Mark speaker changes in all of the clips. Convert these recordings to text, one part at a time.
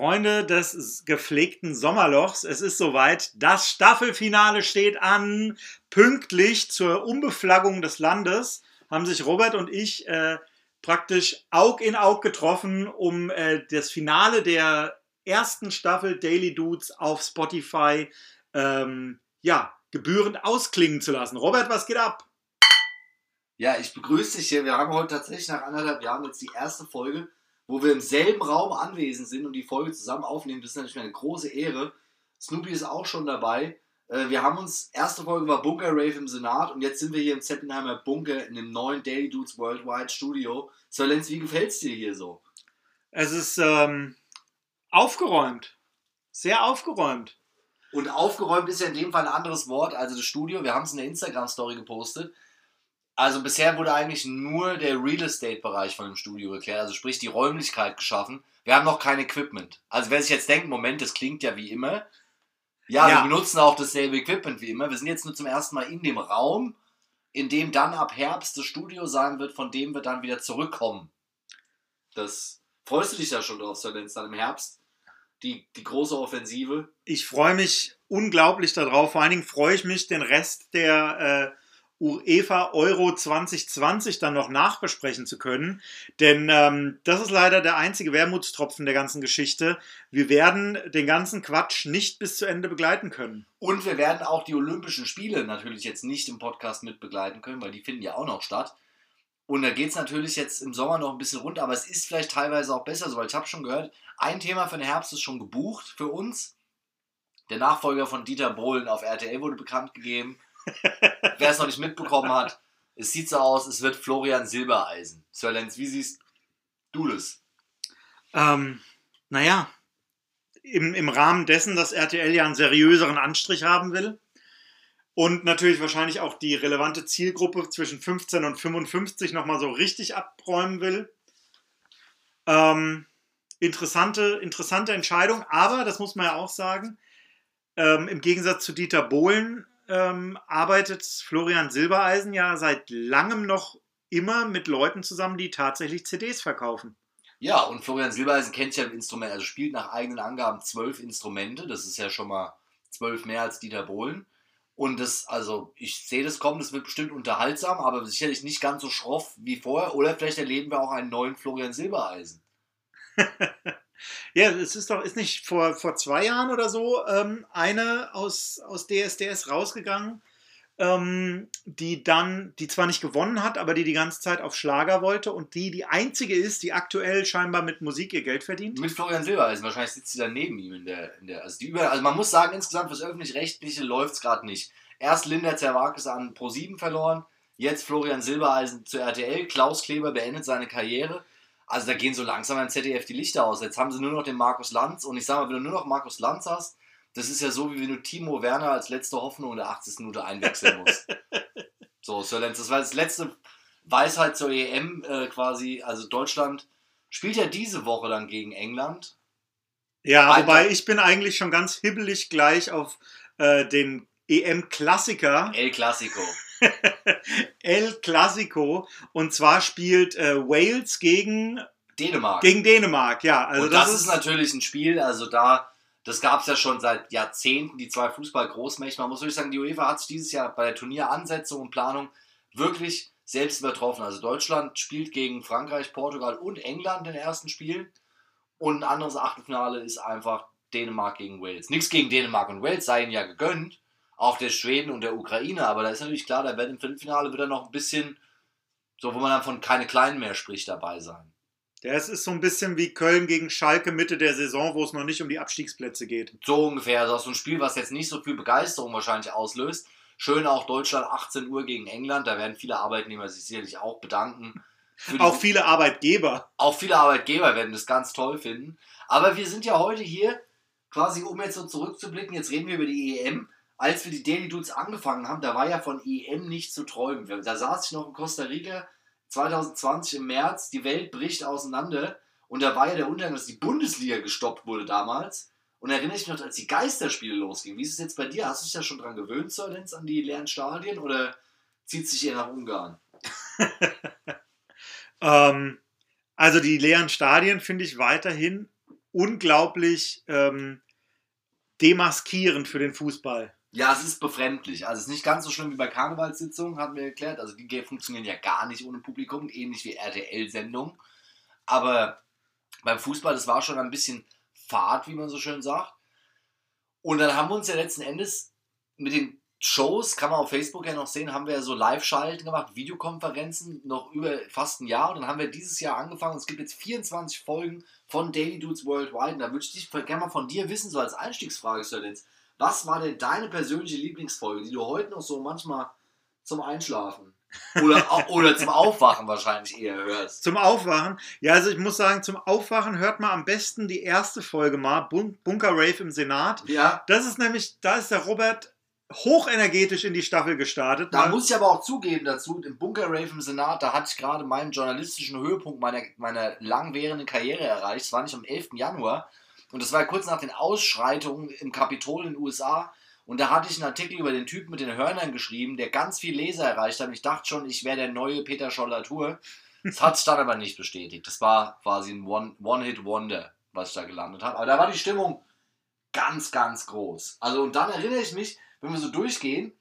Speaker 1: Freunde des gepflegten Sommerlochs, es ist soweit. Das Staffelfinale steht an. Pünktlich zur Umbeflaggung des Landes haben sich Robert und ich äh, praktisch Aug in Aug getroffen, um äh, das Finale der ersten Staffel Daily Dudes auf Spotify ähm, ja, gebührend ausklingen zu lassen. Robert, was geht ab?
Speaker 2: Ja, ich begrüße dich hier. Wir haben heute tatsächlich nach anderthalb Jahren jetzt die erste Folge wo wir im selben Raum anwesend sind und die Folge zusammen aufnehmen. Das ist natürlich eine große Ehre. Snoopy ist auch schon dabei. Äh, wir haben uns, erste Folge war Bunker Rave im Senat und jetzt sind wir hier im Zeppenheimer Bunker in dem neuen Daily Dudes Worldwide Studio. Lenz, wie gefällt es dir hier so?
Speaker 1: Es ist ähm, aufgeräumt. Sehr aufgeräumt.
Speaker 2: Und aufgeräumt ist ja in dem Fall ein anderes Wort, also das Studio. Wir haben es in der Instagram-Story gepostet. Also bisher wurde eigentlich nur der Real Estate-Bereich von dem Studio geklärt, also sprich die Räumlichkeit geschaffen. Wir haben noch kein Equipment. Also wer sich jetzt denkt, Moment, das klingt ja wie immer. Ja, ja, wir benutzen auch dasselbe Equipment wie immer. Wir sind jetzt nur zum ersten Mal in dem Raum, in dem dann ab Herbst das Studio sein wird, von dem wir dann wieder zurückkommen. Das freust du dich ja schon drauf, Sir Lenz, dann im Herbst die, die große Offensive.
Speaker 1: Ich freue mich unglaublich darauf. Vor allen Dingen freue ich mich, den Rest der äh, UEFA Euro 2020 dann noch nachbesprechen zu können. Denn ähm, das ist leider der einzige Wermutstropfen der ganzen Geschichte. Wir werden den ganzen Quatsch nicht bis zu Ende begleiten können.
Speaker 2: Und wir werden auch die Olympischen Spiele natürlich jetzt nicht im Podcast mit begleiten können, weil die finden ja auch noch statt. Und da geht es natürlich jetzt im Sommer noch ein bisschen runter, aber es ist vielleicht teilweise auch besser so, weil ich habe schon gehört, ein Thema für den Herbst ist schon gebucht für uns. Der Nachfolger von Dieter Bohlen auf RTL wurde bekannt gegeben. Wer es noch nicht mitbekommen hat, es sieht so aus, es wird Florian Silbereisen. Sir Lenz, wie siehst du das?
Speaker 1: Ähm, naja, im, im Rahmen dessen, dass RTL ja einen seriöseren Anstrich haben will und natürlich wahrscheinlich auch die relevante Zielgruppe zwischen 15 und 55 nochmal so richtig abräumen will. Ähm, interessante, interessante Entscheidung, aber das muss man ja auch sagen, ähm, im Gegensatz zu Dieter Bohlen ähm, arbeitet Florian Silbereisen ja seit langem noch immer mit Leuten zusammen, die tatsächlich CDs verkaufen.
Speaker 2: Ja, und Florian Silbereisen kennt ja ein Instrument, also spielt nach eigenen Angaben zwölf Instrumente. Das ist ja schon mal zwölf mehr als Dieter Bohlen. Und das, also ich sehe das kommen, das wird bestimmt unterhaltsam, aber sicherlich nicht ganz so schroff wie vorher. Oder vielleicht erleben wir auch einen neuen Florian Silbereisen.
Speaker 1: Ja, es ist doch, ist nicht vor, vor zwei Jahren oder so ähm, eine aus, aus DSDS rausgegangen, ähm, die dann, die zwar nicht gewonnen hat, aber die die ganze Zeit auf Schlager wollte und die die einzige ist, die aktuell scheinbar mit Musik ihr Geld verdient.
Speaker 2: Mit Florian Silbereisen, wahrscheinlich sitzt sie dann neben ihm in der, in der also, die über, also man muss sagen, insgesamt fürs Öffentlich-Rechtliche läuft es gerade nicht. Erst Linda Zerwakis an Pro7 verloren, jetzt Florian Silbereisen zu RTL, Klaus Kleber beendet seine Karriere. Also da gehen so langsam beim ZDF die Lichter aus. Jetzt haben sie nur noch den Markus Lanz und ich sage mal, wenn du nur noch Markus Lanz hast, das ist ja so, wie wenn du Timo Werner als letzte Hoffnung in der 80. Minute einwechseln musst. so, Sir Lenz, das war das letzte Weisheit zur EM äh, quasi. Also Deutschland spielt ja diese Woche dann gegen England.
Speaker 1: Ja, Alter. wobei ich bin eigentlich schon ganz hibbelig gleich auf äh, den EM-Klassiker.
Speaker 2: El Clasico.
Speaker 1: El Clasico. Und zwar spielt äh, Wales gegen
Speaker 2: Dänemark.
Speaker 1: Gegen Dänemark, ja.
Speaker 2: Also und das, das ist, ist natürlich ein Spiel, also da, das gab es ja schon seit Jahrzehnten, die zwei Fußball-Großmächte. Man muss wirklich sagen, die UEFA hat sich dieses Jahr bei der Turnieransetzung und Planung wirklich selbst übertroffen. Also Deutschland spielt gegen Frankreich, Portugal und England in den ersten Spielen. Und ein anderes Achtelfinale ist einfach Dänemark gegen Wales. Nichts gegen Dänemark und Wales sei ihnen ja gegönnt auch der Schweden und der Ukraine. Aber da ist natürlich klar, da wird im Viertelfinale wieder noch ein bisschen, so wo man dann von keine Kleinen mehr spricht, dabei sein.
Speaker 1: Ja, es ist so ein bisschen wie Köln gegen Schalke Mitte der Saison, wo es noch nicht um die Abstiegsplätze geht.
Speaker 2: So ungefähr. Also so ein Spiel, was jetzt nicht so viel Begeisterung wahrscheinlich auslöst. Schön auch Deutschland 18 Uhr gegen England. Da werden viele Arbeitnehmer sich sicherlich auch bedanken.
Speaker 1: Auch viele Arbeitgeber.
Speaker 2: Auch viele Arbeitgeber werden das ganz toll finden. Aber wir sind ja heute hier, quasi um jetzt so zurückzublicken, jetzt reden wir über die EM als wir die Daily Dudes angefangen haben, da war ja von EM nicht zu träumen. Da saß ich noch in Costa Rica 2020 im März, die Welt bricht auseinander und da war ja der Untergang, dass die Bundesliga gestoppt wurde damals. Und erinnere ich mich noch, als die Geisterspiele losgingen. Wie ist es jetzt bei dir? Hast du dich ja schon dran gewöhnt, Sir Lenz, an die leeren Stadien oder zieht sich eher nach Ungarn?
Speaker 1: ähm, also die leeren Stadien finde ich weiterhin unglaublich ähm, demaskierend für den Fußball.
Speaker 2: Ja, es ist befremdlich. Also es ist nicht ganz so schlimm wie bei Karnevalssitzungen, hatten wir erklärt. Also die funktionieren ja gar nicht ohne Publikum, ähnlich wie RTL-Sendungen. Aber beim Fußball, das war schon ein bisschen Fahrt, wie man so schön sagt. Und dann haben wir uns ja letzten Endes mit den Shows, kann man auf Facebook ja noch sehen, haben wir so Live-Schalten gemacht, Videokonferenzen, noch über fast ein Jahr. Und dann haben wir dieses Jahr angefangen. Es gibt jetzt 24 Folgen von Daily Dudes Worldwide. Und da würde ich dich gerne mal von dir wissen, so als Einstiegsfrage, Sir Lenz. Was war denn deine persönliche Lieblingsfolge, die du heute noch so manchmal zum Einschlafen oder, oder zum Aufwachen wahrscheinlich eher hörst?
Speaker 1: Zum Aufwachen? Ja, also ich muss sagen, zum Aufwachen hört man am besten die erste Folge mal, Bun Bunker Rave im Senat.
Speaker 2: Ja.
Speaker 1: Das ist nämlich, da ist der Robert hochenergetisch in die Staffel gestartet.
Speaker 2: Da muss ich aber auch zugeben dazu, im Bunker Rave im Senat, da hatte ich gerade meinen journalistischen Höhepunkt meiner, meiner langwährenden Karriere erreicht. Das war nicht am 11. Januar. Und das war kurz nach den Ausschreitungen im Kapitol in den USA. Und da hatte ich einen Artikel über den Typen mit den Hörnern geschrieben, der ganz viel Leser erreicht hat. Und ich dachte schon, ich wäre der neue Peter Scholler-Tour. Das hat sich dann aber nicht bestätigt. Das war quasi ein One-Hit-Wonder, was ich da gelandet habe. Aber da war die Stimmung ganz, ganz groß. Also, und dann erinnere ich mich, wenn wir so durchgehen,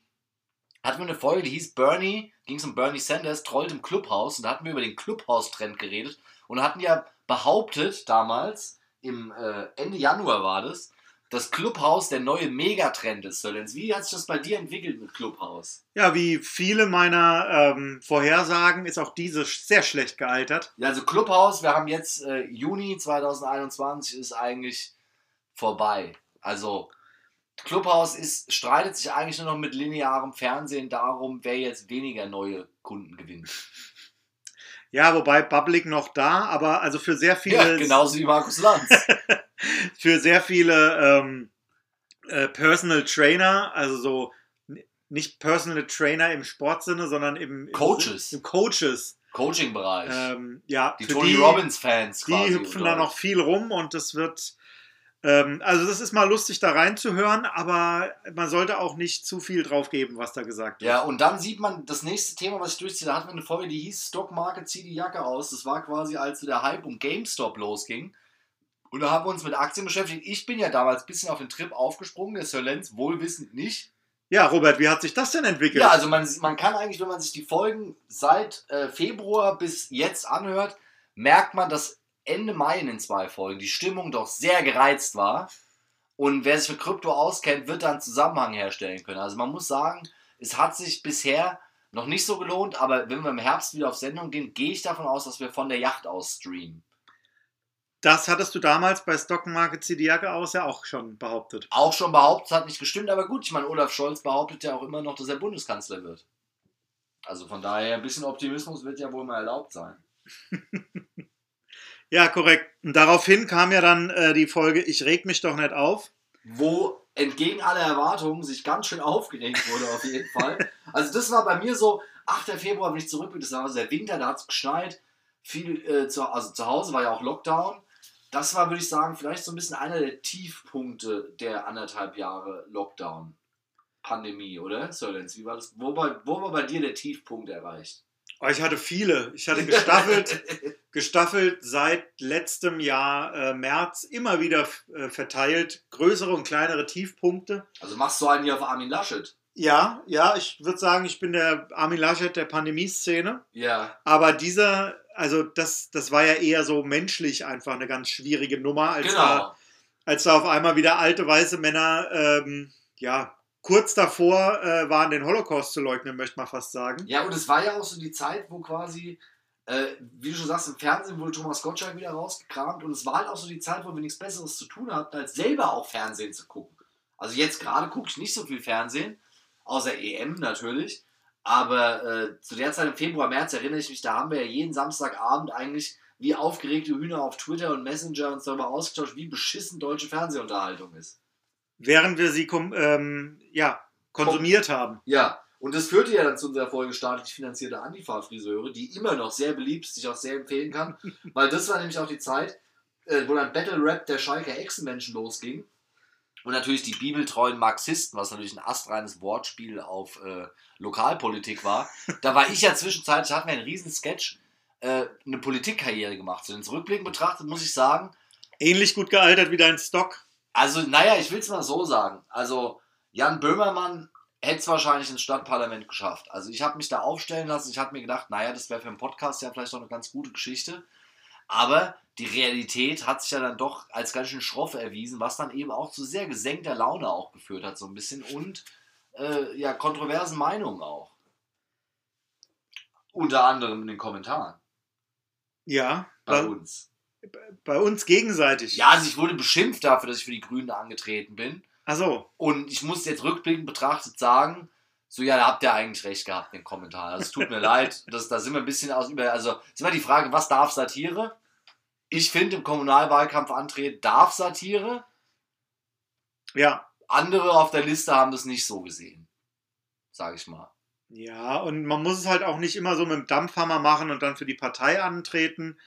Speaker 2: hatten wir eine Folge, die hieß Bernie, ging es um Bernie Sanders, trollt im Clubhaus. Und da hatten wir über den Clubhaus-Trend geredet. Und hatten ja behauptet damals, im äh, Ende Januar war das, das Clubhaus der neue Megatrend ist. Sölens. Wie hat sich das bei dir entwickelt mit Clubhaus?
Speaker 1: Ja, wie viele meiner ähm, Vorhersagen ist auch diese sehr schlecht gealtert.
Speaker 2: Ja, also Clubhaus, wir haben jetzt äh, Juni 2021 ist eigentlich vorbei. Also Clubhaus ist, streitet sich eigentlich nur noch mit linearem Fernsehen darum, wer jetzt weniger neue Kunden gewinnt.
Speaker 1: Ja, wobei Public noch da, aber also für sehr viele.
Speaker 2: Ja, genauso wie Markus Lanz.
Speaker 1: für sehr viele ähm, äh, Personal Trainer, also so nicht Personal Trainer im Sportsinne, sondern im,
Speaker 2: Coaches.
Speaker 1: Im, Coaches.
Speaker 2: Coaching-Bereich.
Speaker 1: Ähm, ja,
Speaker 2: die Tony Robbins-Fans
Speaker 1: Die hüpfen da noch viel rum und das wird ähm, also das ist mal lustig da reinzuhören, aber man sollte auch nicht zu viel drauf geben, was da gesagt
Speaker 2: wird. Ja, und dann sieht man das nächste Thema, was ich durchziehe, da hatten wir eine Folge, die hieß Stock Market zieh die Jacke aus. Das war quasi, als der Hype um GameStop losging. Und da haben wir uns mit Aktien beschäftigt. Ich bin ja damals ein bisschen auf den Trip aufgesprungen, der Sir Lenz wohlwissend nicht.
Speaker 1: Ja, Robert, wie hat sich das denn entwickelt?
Speaker 2: Ja, also man, man kann eigentlich, wenn man sich die Folgen seit äh, Februar bis jetzt anhört, merkt man, dass Ende Mai in den zwei Folgen die Stimmung doch sehr gereizt war. Und wer sich mit Krypto auskennt, wird da einen Zusammenhang herstellen können. Also man muss sagen, es hat sich bisher noch nicht so gelohnt, aber wenn wir im Herbst wieder auf Sendung gehen, gehe ich davon aus, dass wir von der Yacht aus streamen.
Speaker 1: Das hattest du damals bei Stock Market aus ja auch schon behauptet.
Speaker 2: Auch schon behauptet, hat nicht gestimmt, aber gut, ich meine, Olaf Scholz behauptet ja auch immer noch, dass er Bundeskanzler wird. Also von daher, ein bisschen Optimismus wird ja wohl mal erlaubt sein.
Speaker 1: Ja, korrekt. Und daraufhin kam ja dann äh, die Folge Ich reg mich doch nicht auf.
Speaker 2: Wo entgegen aller Erwartungen sich ganz schön aufgeregt wurde, auf jeden Fall. Also, das war bei mir so, 8. Februar, wenn ich zurück bin, das war der Winter, da hat es geschneit. Viel, äh, zu, also zu Hause war ja auch Lockdown. Das war, würde ich sagen, vielleicht so ein bisschen einer der Tiefpunkte der anderthalb Jahre Lockdown. Pandemie, oder? Sörlens, wie war das? Wo war, wo war bei dir der Tiefpunkt erreicht?
Speaker 1: Oh, ich hatte viele. Ich hatte gestaffelt, gestaffelt seit letztem Jahr äh, März immer wieder äh, verteilt größere und kleinere Tiefpunkte.
Speaker 2: Also machst du einen hier auf Armin Laschet?
Speaker 1: Ja, ja, ich würde sagen, ich bin der Armin Laschet der Pandemieszene.
Speaker 2: Ja.
Speaker 1: Aber dieser, also das, das war ja eher so menschlich einfach eine ganz schwierige Nummer, als,
Speaker 2: genau.
Speaker 1: da, als da auf einmal wieder alte weiße Männer ähm, ja, kurz davor äh, waren, den Holocaust zu leugnen, möchte man fast sagen.
Speaker 2: Ja, und es war ja auch so die Zeit, wo quasi, äh, wie du schon sagst, im Fernsehen wurde Thomas Gottschalk wieder rausgekramt und es war halt auch so die Zeit, wo wir nichts Besseres zu tun hatten, als selber auch Fernsehen zu gucken. Also jetzt gerade gucke ich nicht so viel Fernsehen, außer EM natürlich. Aber äh, zu der Zeit im Februar, März erinnere ich mich, da haben wir ja jeden Samstagabend eigentlich wie aufgeregte Hühner auf Twitter und Messenger uns darüber ausgetauscht, wie beschissen deutsche Fernsehunterhaltung ist
Speaker 1: während wir sie ähm, ja, konsumiert haben.
Speaker 2: Ja, und das führte ja dann zu unserer Folge staatlich finanzierte Antifa-Friseure, die immer noch sehr beliebt, sich auch sehr empfehlen kann, weil das war nämlich auch die Zeit, äh, wo dann Battle Rap der Schalker Echsenmenschen losging. Und natürlich die bibeltreuen Marxisten, was natürlich ein astreines Wortspiel auf äh, Lokalpolitik war. Da war ich ja zwischenzeitlich, hatten wir einen riesen Sketch, äh, eine Politikkarriere gemacht. So, ins Rückblick betrachtet muss ich sagen,
Speaker 1: Ähnlich gut gealtert wie dein Stock.
Speaker 2: Also, naja, ich will es mal so sagen. Also, Jan Böhmermann hätte es wahrscheinlich ins Stadtparlament geschafft. Also, ich habe mich da aufstellen lassen. Ich habe mir gedacht, naja, das wäre für einen Podcast ja vielleicht auch eine ganz gute Geschichte. Aber die Realität hat sich ja dann doch als ganz schön schroff erwiesen, was dann eben auch zu sehr gesenkter Laune auch geführt hat, so ein bisschen. Und äh, ja, kontroversen Meinungen auch. Unter anderem in den Kommentaren.
Speaker 1: Ja,
Speaker 2: Bei
Speaker 1: bei,
Speaker 2: uns.
Speaker 1: bei uns gegenseitig.
Speaker 2: Ja, also ich wurde beschimpft dafür, dass ich für die Grünen angetreten bin.
Speaker 1: Achso,
Speaker 2: Und ich muss jetzt rückblickend betrachtet sagen, so ja, da habt ihr eigentlich recht gehabt in den Kommentaren. Also es tut mir leid, das, da sind wir ein bisschen aus über. Also es ist immer die Frage, was darf Satire? Ich finde, im Kommunalwahlkampf antreten darf Satire.
Speaker 1: ja.
Speaker 2: Andere auf der Liste haben das nicht so gesehen. Sag ich mal.
Speaker 1: Ja, und man muss es halt auch nicht immer so mit dem Dampfhammer machen und dann für die Partei antreten.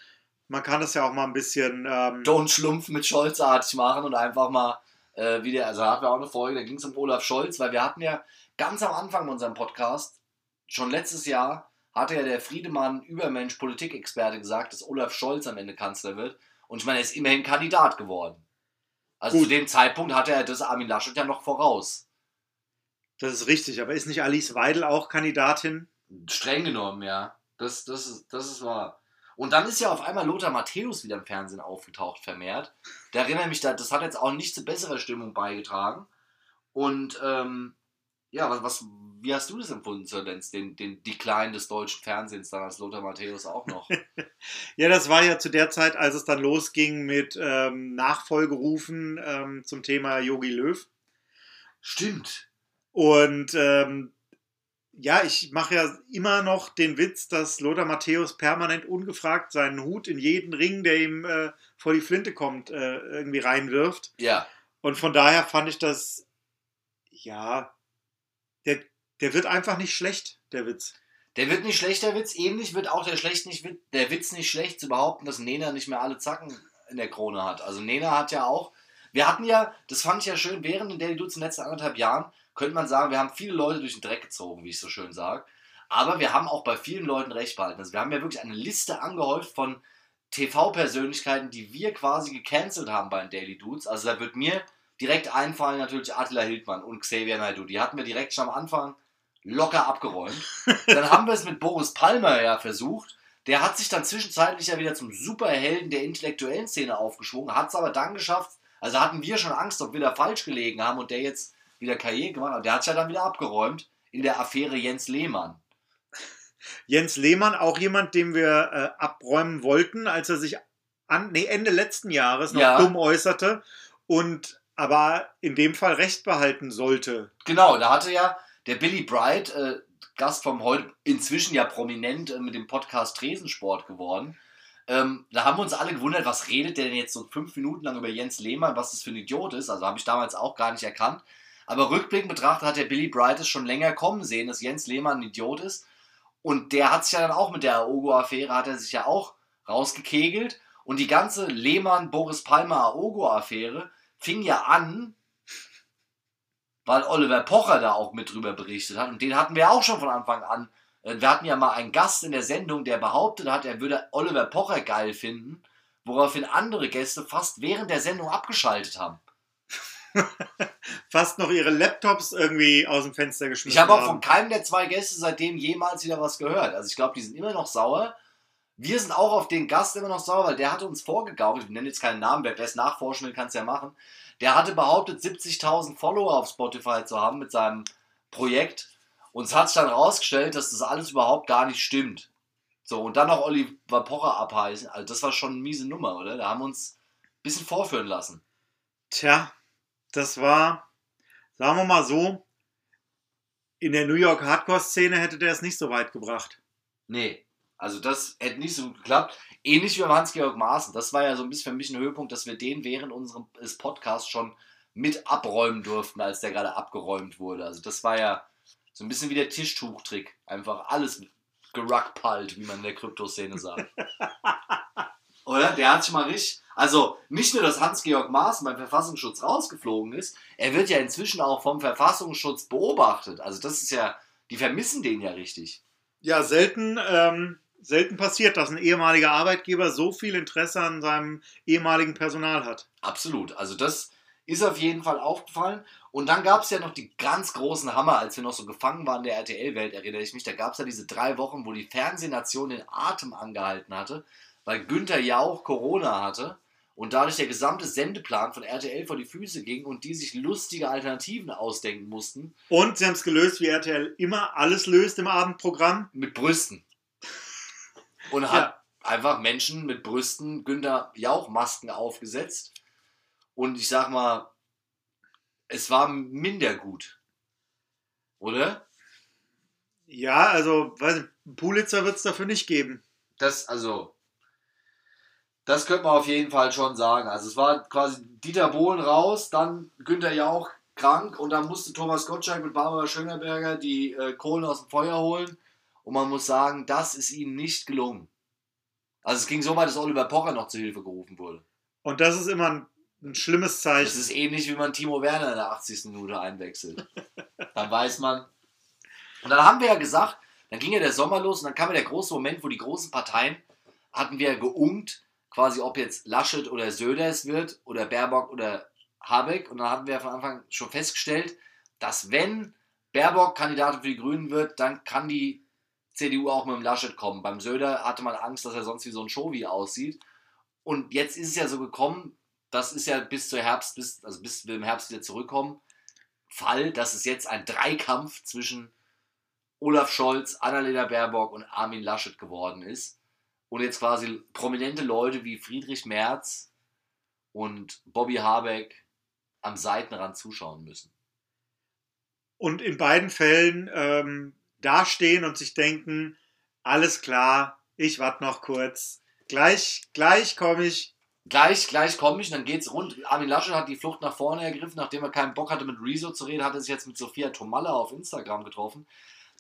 Speaker 1: Man kann es ja auch mal ein bisschen. Ähm,
Speaker 2: Don't Schlumpf mit Scholz-artig machen und einfach mal äh, wieder. Also da hatten wir auch eine Folge, da ging es um Olaf Scholz, weil wir hatten ja ganz am Anfang unserem Podcast, schon letztes Jahr, hatte ja der Friedemann Übermensch Politikexperte gesagt, dass Olaf Scholz am Ende Kanzler wird. Und ich meine, er ist immerhin Kandidat geworden. Also
Speaker 1: Gut.
Speaker 2: zu dem Zeitpunkt hatte er das Armin Laschet ja noch voraus.
Speaker 1: das ist richtig, aber ist nicht Alice Weidel auch Kandidatin?
Speaker 2: Streng genommen, ja. Das, das, ist, das ist wahr. Und dann ist ja auf einmal Lothar Matthäus wieder im Fernsehen aufgetaucht, vermehrt. Da erinnere mich, da- das hat jetzt auch nicht zu besserer Stimmung beigetragen. Und ähm, ja, was, was, wie hast du das empfunden, Sir Lenz, den, den Decline des deutschen Fernsehens, dann als Lothar Matthäus auch noch?
Speaker 1: Ja, das war ja zu der Zeit, als es dann losging mit ähm, Nachfolgerufen ähm, zum Thema Yogi Löw.
Speaker 2: Stimmt.
Speaker 1: Und ähm, ja, ich mache ja immer noch den Witz, dass Lothar Matthäus permanent ungefragt seinen Hut in jeden Ring, der ihm äh, vor die Flinte kommt, äh, irgendwie reinwirft.
Speaker 2: Ja.
Speaker 1: Und von daher fand ich das, ja, der, der wird einfach nicht schlecht, der Witz.
Speaker 2: Der wird nicht schlecht, der Witz. Ähnlich wird auch der, schlecht nicht, der Witz nicht schlecht zu behaupten, dass Nena nicht mehr alle Zacken in der Krone hat. Also Nena hat ja auch. Wir hatten ja, das fand ich ja schön, während den Daily Dudes in den letzten anderthalb Jahren, könnte man sagen, wir haben viele Leute durch den Dreck gezogen, wie ich so schön sage. Aber wir haben auch bei vielen Leuten recht behalten. Also wir haben ja wirklich eine Liste angehäuft von TV-Persönlichkeiten, die wir quasi gecancelt haben bei den Daily Dudes. Also da wird mir direkt einfallen natürlich Attila Hildmann und Xavier Naidoo. Die hatten wir direkt schon am Anfang locker abgeräumt. Dann haben wir es mit Boris Palmer ja versucht. Der hat sich dann zwischenzeitlich ja wieder zum Superhelden der intellektuellen Szene aufgeschwungen, hat es aber dann geschafft, also hatten wir schon Angst, ob wir da falsch gelegen haben und der jetzt wieder Karriere gemacht hat. Der hat es ja dann wieder abgeräumt in der Affäre Jens Lehmann.
Speaker 1: Jens Lehmann, auch jemand, den wir äh, abräumen wollten, als er sich an, nee, Ende letzten Jahres noch
Speaker 2: Ja.
Speaker 1: dumm äußerte und aber in dem Fall Recht behalten sollte.
Speaker 2: Genau, da hatte ja der Billy Bright, äh, Gast vom heute, inzwischen ja prominent äh, mit dem Podcast Tresensport geworden. Ähm, da haben wir uns alle gewundert, was redet der denn jetzt so fünf Minuten lang über Jens Lehmann, was das für ein Idiot ist. Also habe ich damals auch gar nicht erkannt. Aber rückblickend betrachtet hat der Billy Bright es schon länger kommen sehen, dass Jens Lehmann ein Idiot ist. Und der hat sich ja dann auch mit der Aogo-Affäre, hat er sich ja auch rausgekegelt. Und die ganze Lehmann-Boris Palmer-Aogo-Affäre fing ja an, weil Oliver Pocher da auch mit drüber berichtet hat. Und den hatten wir auch schon von Anfang an. Äh, Wir hatten ja mal einen Gast in der Sendung, der behauptet hat, er würde Oliver Pocher geil finden, woraufhin andere Gäste fast während der Sendung abgeschaltet haben.
Speaker 1: Fast noch ihre Laptops irgendwie aus dem Fenster geschmissen
Speaker 2: Ich habe auch von keinem der zwei Gäste seitdem jemals wieder was gehört. Also ich glaube, die sind immer noch sauer. Wir sind auch auf den Gast immer noch sauer, weil der hatte uns vorgegaukelt, ich nenne jetzt keinen Namen, wer es nachforschen will, kann es ja machen. Der hatte behauptet, 70.000 Follower auf Spotify zu haben mit seinem Projekt. Und es hat sich dann rausgestellt, dass das alles überhaupt gar nicht stimmt. So, und dann noch Oliver Pocher abheißen. Also das war schon eine miese Nummer, oder? Da haben wir uns ein bisschen vorführen lassen.
Speaker 1: Tja, das war, sagen wir mal so, in der New York Hardcore-Szene hätte der es nicht so weit gebracht.
Speaker 2: Nee, also das hätte nicht so gut geklappt. Ähnlich wie beim Hans-Georg Maaßen. Das war ja so ein bisschen für mich ein Höhepunkt, dass wir den während unseres Podcasts schon mit abräumen durften, als der gerade abgeräumt wurde. Also das war ja so ein bisschen wie der Tischtuchtrick. Einfach alles geruckpalt, wie man in der Kryptoszene sagt. Oder? Der hat sich mal richtig. Also nicht nur, dass Hans-Georg Maaßen beim Verfassungsschutz rausgeflogen ist, er wird ja inzwischen auch vom Verfassungsschutz beobachtet. Also das ist ja, die vermissen den ja richtig.
Speaker 1: Ja, selten ähm, selten passiert, dass ein ehemaliger Arbeitgeber so viel Interesse an seinem ehemaligen Personal hat.
Speaker 2: Absolut. Also das ist auf jeden Fall aufgefallen. Und dann gab es ja noch die ganz großen Hammer, als wir noch so gefangen waren in der RTL-Welt, erinnere ich mich. Da gab es ja diese drei Wochen, wo die Fernsehnation den Atem angehalten hatte, weil Günther Jauch Corona hatte und dadurch der gesamte Sendeplan von RTL vor die Füße ging und die sich lustige Alternativen ausdenken mussten.
Speaker 1: Und sie haben es gelöst, wie RTL immer alles löst im Abendprogramm.
Speaker 2: Mit Brüsten. Und hat ja. einfach Menschen mit Brüsten Günther Jauch-Masken aufgesetzt. Und ich sag mal, es war minder gut. Oder?
Speaker 1: Ja, also, weiß nicht, Pulitzer wird es dafür nicht geben.
Speaker 2: Das, also, das könnte man auf jeden Fall schon sagen. Also es war quasi Dieter Bohlen raus, dann Günther Jauch krank und dann musste Thomas Gottschalk mit Barbara Schöneberger die äh, Kohlen aus dem Feuer holen. Und man muss sagen, das ist ihnen nicht gelungen. Also es ging so weit, dass Oliver Pocher noch zu Hilfe gerufen wurde.
Speaker 1: Und das ist immer ein, ein schlimmes Zeichen. Das
Speaker 2: ist ähnlich, wie man Timo Werner in der 80. Minute einwechselt. dann weiß man. Und dann haben wir ja gesagt, dann ging ja der Sommer los und dann kam ja der große Moment, wo die großen Parteien hatten wir geungt, quasi ob jetzt Laschet oder Söder es wird oder Baerbock oder Habeck. Und dann hatten wir von Anfang schon festgestellt, dass wenn Baerbock Kandidatin für die Grünen wird, dann kann die CDU auch mit dem Laschet kommen. Beim Söder hatte man Angst, dass er sonst wie so ein Showy aussieht. Und jetzt ist es ja so gekommen, das ist ja bis zur Herbst, bis, also bis wir im Herbst wieder zurückkommen, Fall, dass es jetzt ein Dreikampf zwischen Olaf Scholz, Annalena Baerbock und Armin Laschet geworden ist und jetzt quasi prominente Leute wie Friedrich Merz und Bobby Habeck am Seitenrand zuschauen müssen.
Speaker 1: Und in beiden Fällen ähm, dastehen und sich denken, alles klar, ich warte noch kurz. Gleich, gleich komme ich.
Speaker 2: Gleich, gleich komme ich, und dann geht's rund. Armin Laschet hat die Flucht nach vorne ergriffen, nachdem er keinen Bock hatte, mit Rezo zu reden, hat er sich jetzt mit Sophia Tomalla auf Instagram getroffen.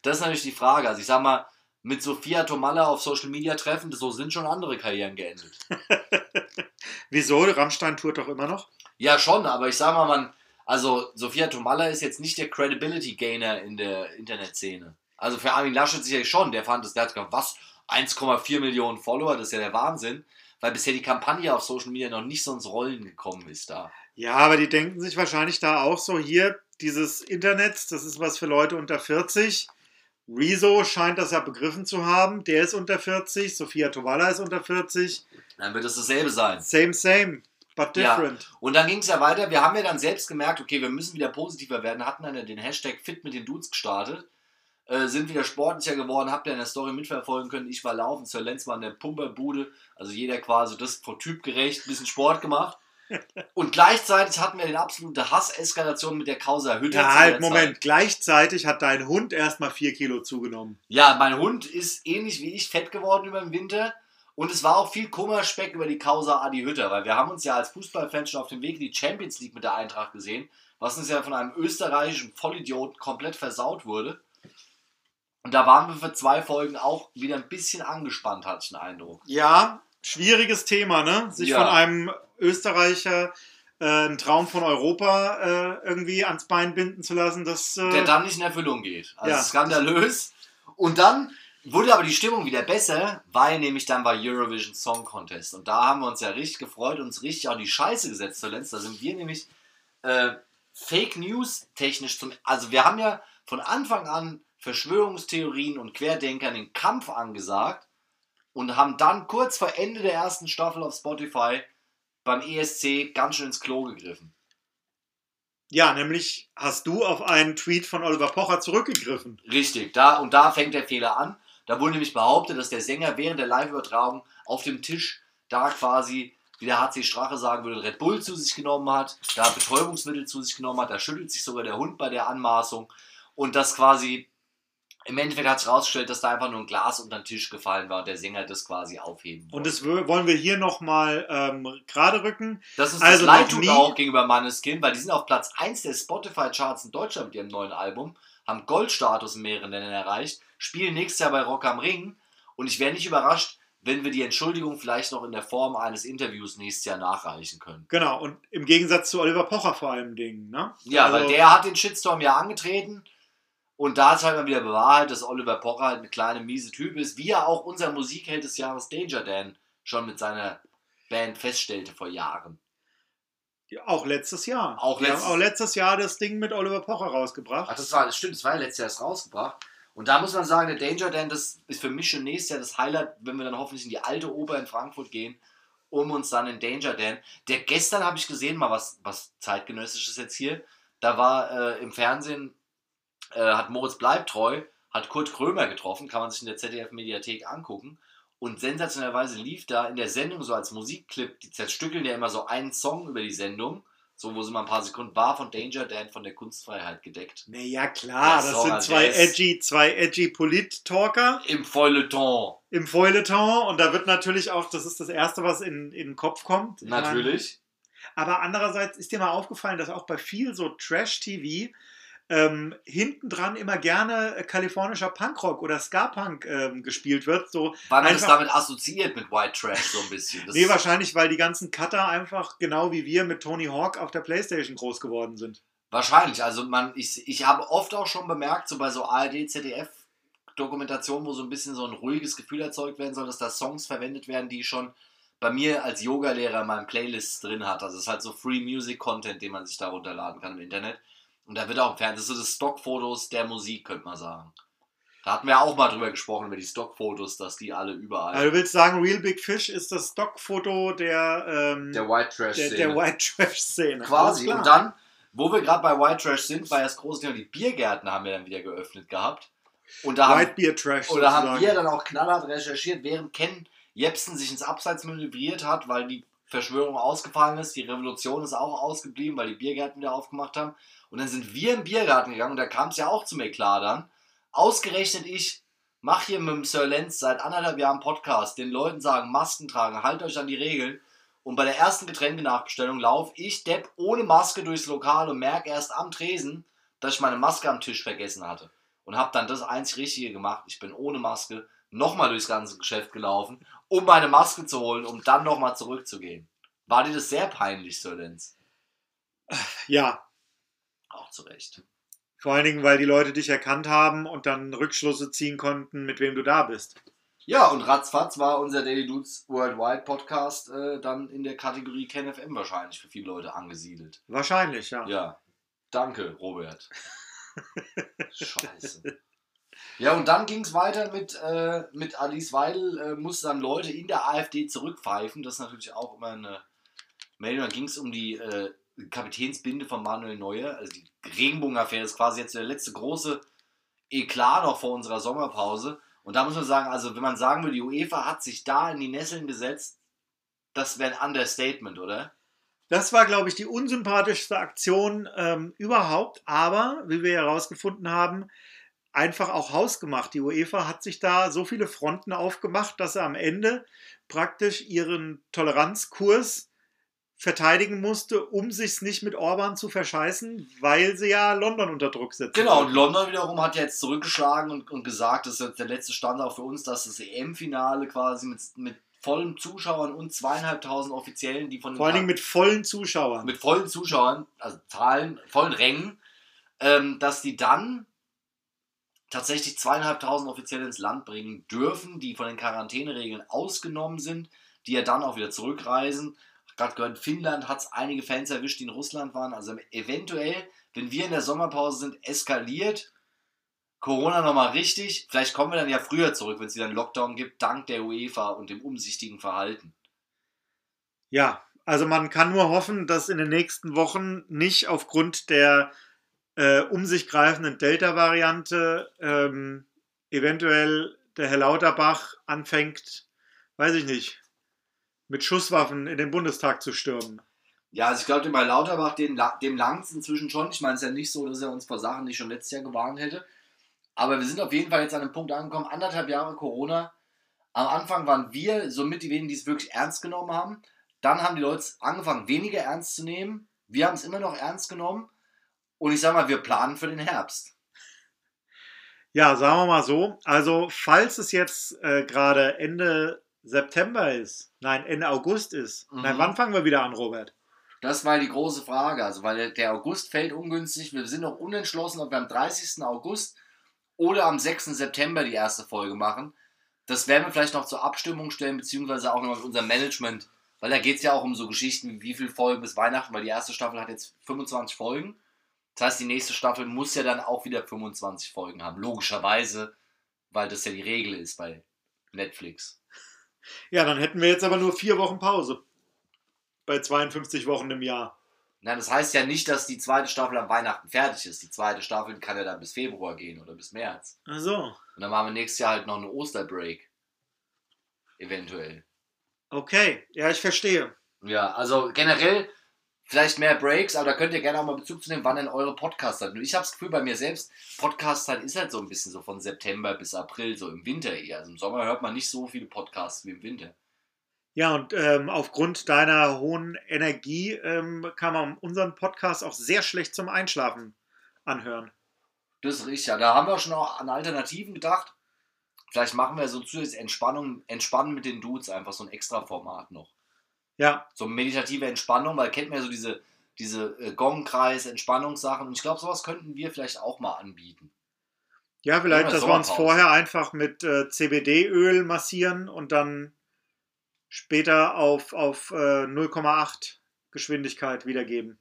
Speaker 2: Das ist natürlich die Frage. Also ich sag mal, mit Sophia Tomalla auf Social Media treffen, so sind schon andere Karrieren geendet.
Speaker 1: Wieso? Rammstein tourt doch immer noch?
Speaker 2: Ja, schon, aber ich sag mal, man, also Sophia Tomalla ist jetzt nicht der Credibility Gainer in der Internetszene. Also für Armin Laschet sicherlich schon, der fand es, der hat gesagt, was, 1,4 Millionen Follower, das ist ja der Wahnsinn, weil bisher die Kampagne auf Social Media noch nicht so ins Rollen gekommen ist da.
Speaker 1: Ja, aber die denken sich wahrscheinlich da auch so, hier, dieses Internet, das ist was für Leute unter 40 Rezo scheint das ja begriffen zu haben. Der ist unter 40. Sophia Tovala ist unter 40.
Speaker 2: Dann wird es dasselbe sein.
Speaker 1: Same, same. But different.
Speaker 2: Ja. Und dann ging es ja weiter. Wir haben ja dann selbst gemerkt, okay, wir müssen wieder positiver werden. Hatten dann den Hashtag Fit mit den Dudes gestartet. Äh, sind wieder sportlicher geworden. Habt ihr in der Story mitverfolgen können. Ich war laufen. Sir Lenz war in der Pumperbude. Also jeder quasi das vor Typ gerecht. Ein bisschen Sport gemacht. Und gleichzeitig hatten wir den absolute Hasseskalation mit der Causa Hütte.
Speaker 1: Ja, halt, Moment. Zeit. Gleichzeitig hat dein Hund erstmal vier Kilo zugenommen.
Speaker 2: Ja, mein Hund ist ähnlich wie ich fett geworden über den Winter. Und es war auch viel Kummerspeck über die Causa Adi Hütter, weil wir haben uns ja als Fußballfans schon auf dem Weg in die Champions League mit der Eintracht gesehen, was uns ja von einem österreichischen Vollidioten komplett versaut wurde. Und da waren wir für zwei Folgen auch wieder ein bisschen angespannt, hatte ich den Eindruck.
Speaker 1: Ja, schwieriges Thema, ne? Sich ja. von einem Österreicher äh, einen Traum von Europa äh, irgendwie ans Bein binden zu lassen, das,
Speaker 2: äh, der dann nicht in Erfüllung geht. Also ja. skandalös. Und dann wurde aber die Stimmung wieder besser, weil nämlich dann war Eurovision Song Contest. Und da haben wir uns ja richtig gefreut und uns richtig auch die Scheiße gesetzt zuletzt. Da sind wir nämlich äh, Fake News technisch zum. Also wir haben ja von Anfang an Verschwörungstheorien und Querdenkern den Kampf angesagt und haben dann kurz vor Ende der ersten Staffel auf Spotify beim ESC ganz schön ins Klo gegriffen.
Speaker 1: Ja, nämlich hast du auf einen Tweet von Oliver Pocher zurückgegriffen.
Speaker 2: Richtig, da und da fängt der Fehler an. Da wurde nämlich behauptet, dass der Sänger während der Live-Übertragung auf dem Tisch da quasi, wie der HC Strache sagen würde, Red Bull zu sich genommen hat, da Betäubungsmittel zu sich genommen hat, da schüttelt sich sogar der Hund bei der Anmaßung und das quasi im Endeffekt hat es herausgestellt, dass da einfach nur ein Glas unter den Tisch gefallen war und der Sänger das quasi aufheben
Speaker 1: wollte. Und das wollen wir hier nochmal ähm, gerade rücken.
Speaker 2: Das ist also das Leid auch gegenüber Manneskin, weil die sind auf Platz 1 der Spotify-Charts in Deutschland mit ihrem neuen Album, haben Goldstatus in mehreren Ländern erreicht, spielen nächstes Jahr bei Rock am Ring und ich wäre nicht überrascht, wenn wir die Entschuldigung vielleicht noch in der Form eines Interviews nächstes Jahr nachreichen können.
Speaker 1: Genau, und im Gegensatz zu Oliver Pocher vor allem Dingen, ne?
Speaker 2: Ja, also, weil der hat den Shitstorm ja angetreten Und da ist halt mal wieder bewahrheit, dass Oliver Pocher halt eine kleine miese Typ ist, wie er auch unser Musikheld des Jahres Danger Dan schon mit seiner Band feststellte vor Jahren.
Speaker 1: Ja, auch letztes Jahr.
Speaker 2: Auch
Speaker 1: Wir haben
Speaker 2: letztes-
Speaker 1: auch letztes Jahr das Ding mit Oliver Pocher rausgebracht.
Speaker 2: Ach, das war, das stimmt, das war ja letztes Jahr erst rausgebracht. Und da muss man sagen, der Danger Dan, das ist für mich schon nächstes Jahr das Highlight, wenn wir dann hoffentlich in die alte Oper in Frankfurt gehen, um uns dann in Danger Dan. Der gestern habe ich gesehen, mal was, was zeitgenössisches jetzt hier. Da war äh, im Fernsehen, äh, hat Moritz Bleibtreu, hat Kurt Krömer getroffen, kann man sich in der ZDF-Mediathek angucken. Und sensationellerweise lief da in der Sendung so als Musikclip, die zerstückeln ja immer so einen Song über die Sendung, so wo sie mal ein paar Sekunden war von Danger Dan von der Kunstfreiheit gedeckt.
Speaker 1: Naja, klar,
Speaker 2: Der
Speaker 1: das
Speaker 2: Song,
Speaker 1: sind zwei edgy, zwei edgy Polit-Talker
Speaker 2: Im Feuilleton.
Speaker 1: im Feuilleton und da wird natürlich auch, das ist das Erste, was in, in den Kopf kommt. Meine,
Speaker 2: Natürlich.
Speaker 1: Aber andererseits ist dir mal aufgefallen, dass auch bei viel so Trash-TV ähm, hinten dran immer gerne äh, kalifornischer Punkrock oder Ska-Punk ähm, gespielt wird. So,
Speaker 2: Weil man das
Speaker 1: Einfach-
Speaker 2: damit assoziiert mit White Trash so ein bisschen. Das
Speaker 1: nee, wahrscheinlich, weil die ganzen Cutter einfach genau wie wir mit Tony Hawk auf der Playstation groß geworden sind.
Speaker 2: Wahrscheinlich. Also man, ich, ich habe oft auch schon bemerkt, so bei so ARD, ZDF Dokumentationen, wo so ein bisschen so ein ruhiges Gefühl erzeugt werden soll, dass da Songs verwendet werden, die ich schon bei mir als Yogalehrer in meinen Playlists drin hat. Also es ist halt so Free Music Content, den man sich da runterladen kann im Internet. Und da wird auch im Fernsehen, das sind so das Stockfotos der Musik, könnte man sagen. Da hatten wir auch mal drüber gesprochen, über die Stockfotos, dass die alle überall.
Speaker 1: Also du willst sagen, Real Big Fish ist das Stockfoto der, ähm,
Speaker 2: der White Trash
Speaker 1: der, der White Trash-Szene.
Speaker 2: Quasi. Und dann, wo wir gerade bei White Trash sind, war ja das große Thema, die Biergärten haben wir dann wieder geöffnet gehabt. Und da
Speaker 1: White
Speaker 2: haben,
Speaker 1: Beer Trash.
Speaker 2: oder haben
Speaker 1: sozusagen.
Speaker 2: wir dann auch knallhart recherchiert, während Ken Jepsen sich ins Abseits manövriert hat, weil die Verschwörung ausgefallen ist, die Revolution ist auch ausgeblieben, weil die Biergärten wieder aufgemacht haben. Und dann sind wir im Biergarten gegangen und da kam es ja auch zum Eklat dann. Ausgerechnet ich mache hier mit dem Sir Lenz seit anderthalb Jahren Podcast, den Leuten sagen, Masken tragen, haltet euch an die Regeln. Und bei der ersten Getränkenachbestellung laufe ich, Depp, ohne Maske durchs Lokal und merke erst am Tresen, dass ich meine Maske am Tisch vergessen hatte. Und habe dann das einzig Richtige gemacht. Ich bin ohne Maske nochmal durchs ganze Geschäft gelaufen, um meine Maske zu holen, um dann nochmal zurückzugehen. War dir das sehr peinlich, Sir Lenz?
Speaker 1: Ja,
Speaker 2: Auch zu Recht.
Speaker 1: vor allen Dingen, weil die Leute dich erkannt haben und dann Rückschlüsse ziehen konnten, mit wem du da bist.
Speaker 2: Ja, und ratzfatz war unser Daily Dudes Worldwide Podcast äh, dann in der Kategorie KenFM wahrscheinlich für viele Leute angesiedelt.
Speaker 1: Wahrscheinlich, ja.
Speaker 2: Ja, danke, Robert. Scheiße. Ja, und dann ging es weiter mit, äh, mit Alice Weidel, äh, musste dann Leute in der AfD zurückpfeifen. Das ist natürlich auch immer eine Meldung. Dann ging es um die äh, Kapitänsbinde von Manuel Neuer. Also die Regenbogenaffäre ist quasi jetzt der letzte große Eklat noch vor unserer Sommerpause. Und da muss man sagen, also wenn man sagen würde, die UEFA hat sich da in die Nesseln gesetzt, das wäre ein Understatement, oder?
Speaker 1: Das war, glaube ich, die unsympathischste Aktion ähm, überhaupt, aber, wie wir herausgefunden haben, einfach auch hausgemacht. Die UEFA hat sich da so viele Fronten aufgemacht, dass sie am Ende praktisch ihren Toleranzkurs verteidigen musste, um sich's nicht mit Orban zu verscheißen, weil sie ja London unter Druck setzen.
Speaker 2: Genau, und. London wiederum hat jetzt zurückgeschlagen und, und gesagt, das ist jetzt der letzte Stand auch für uns, dass das EM-Finale quasi mit, mit vollen Zuschauern und zweieinhalbtausend Offiziellen, die von
Speaker 1: Vor allen Dingen mit vollen Zuschauern.
Speaker 2: mit vollen Zuschauern, also Zahlen, vollen Rängen, ähm, dass die dann tatsächlich zweieinhalbtausend Offizielle ins Land bringen dürfen, die von den Quarantäneregeln ausgenommen sind, die ja dann auch wieder zurückreisen. Gerade gehört, Finnland hat es einige Fans erwischt, die in Russland waren. Also eventuell, wenn wir in der Sommerpause sind, eskaliert Corona nochmal richtig. Vielleicht kommen wir dann ja früher zurück, wenn es wieder einen Lockdown gibt, dank der UEFA und dem umsichtigen Verhalten.
Speaker 1: Ja, also man kann nur hoffen, dass in den nächsten Wochen nicht aufgrund der äh, um sich greifenden Delta-Variante ähm, eventuell der Herr Lauterbach anfängt, weiß ich nicht, mit Schusswaffen in den Bundestag zu stürmen.
Speaker 2: Ja, also ich glaube, bei Lauterbach, dem, dem langt es inzwischen schon. Ich meine, es ist ja nicht so, dass er uns vor Sachen nicht schon letztes Jahr gewarnt hätte. Aber wir sind auf jeden Fall jetzt an einem Punkt angekommen, anderthalb Jahre Corona. Am Anfang waren wir somit die wenigen, die es wirklich ernst genommen haben. Dann haben die Leute angefangen, weniger ernst zu nehmen. Wir haben es immer noch ernst genommen. Und ich sag mal, wir planen für den Herbst.
Speaker 1: Ja, sagen wir mal so. Also, falls es jetzt äh, gerade Ende September ist, nein, Ende August ist,
Speaker 2: Mhm.
Speaker 1: nein, wann fangen wir wieder an, Robert?
Speaker 2: Das war die große Frage. Also, weil der- August fällt ungünstig. Wir sind noch unentschlossen, ob wir am 30. August oder am 6. September die erste Folge machen. Das werden wir vielleicht noch zur Abstimmung stellen, beziehungsweise auch noch mit unserem Management, weil da geht es ja auch um so Geschichten wie wie viele Folgen bis Weihnachten, weil die erste Staffel hat jetzt 25 Folgen. Das heißt, die nächste Staffel muss ja dann auch wieder 25 Folgen haben, logischerweise, weil das ja die Regel ist bei Netflix.
Speaker 1: Ja, dann hätten wir jetzt aber nur vier Wochen Pause. Bei 52 Wochen im Jahr.
Speaker 2: Na, das heißt ja nicht, dass die zweite Staffel am Weihnachten fertig ist. Die zweite Staffel kann ja dann bis Februar gehen oder bis März.
Speaker 1: Ach so.
Speaker 2: Und dann machen wir nächstes Jahr halt noch eine Osterbreak. Eventuell.
Speaker 1: Okay, ja, ich verstehe.
Speaker 2: Ja, also generell vielleicht mehr Breaks, aber da könnt ihr gerne auch mal Bezug zu nehmen, wann denn eure Podcasts halt. Ich habe das Gefühl bei mir selbst, Podcast-Zeit ist halt so ein bisschen so von September bis April, so im Winter eher. Also im Sommer hört man nicht so viele Podcasts wie im Winter.
Speaker 1: Ja, und ähm, aufgrund deiner hohen Energie ähm, kann man unseren Podcast auch sehr schlecht zum Einschlafen anhören.
Speaker 2: Das ist richtig, ja. Da haben wir schon auch an Alternativen gedacht. Vielleicht machen wir so zusätzlich Entspannung, Entspannen mit den Dudes, einfach so ein extra Format noch.
Speaker 1: Ja,
Speaker 2: So meditative Entspannung, weil kennt man ja so diese, diese äh, Gongkreis, Entspannungssachen. Und ich glaube, sowas könnten wir vielleicht auch mal anbieten.
Speaker 1: ja, vielleicht, dass wir uns vorher einfach mit äh, CBD-Öl massieren und dann später auf, auf äh, 0,8 Geschwindigkeit wiedergeben.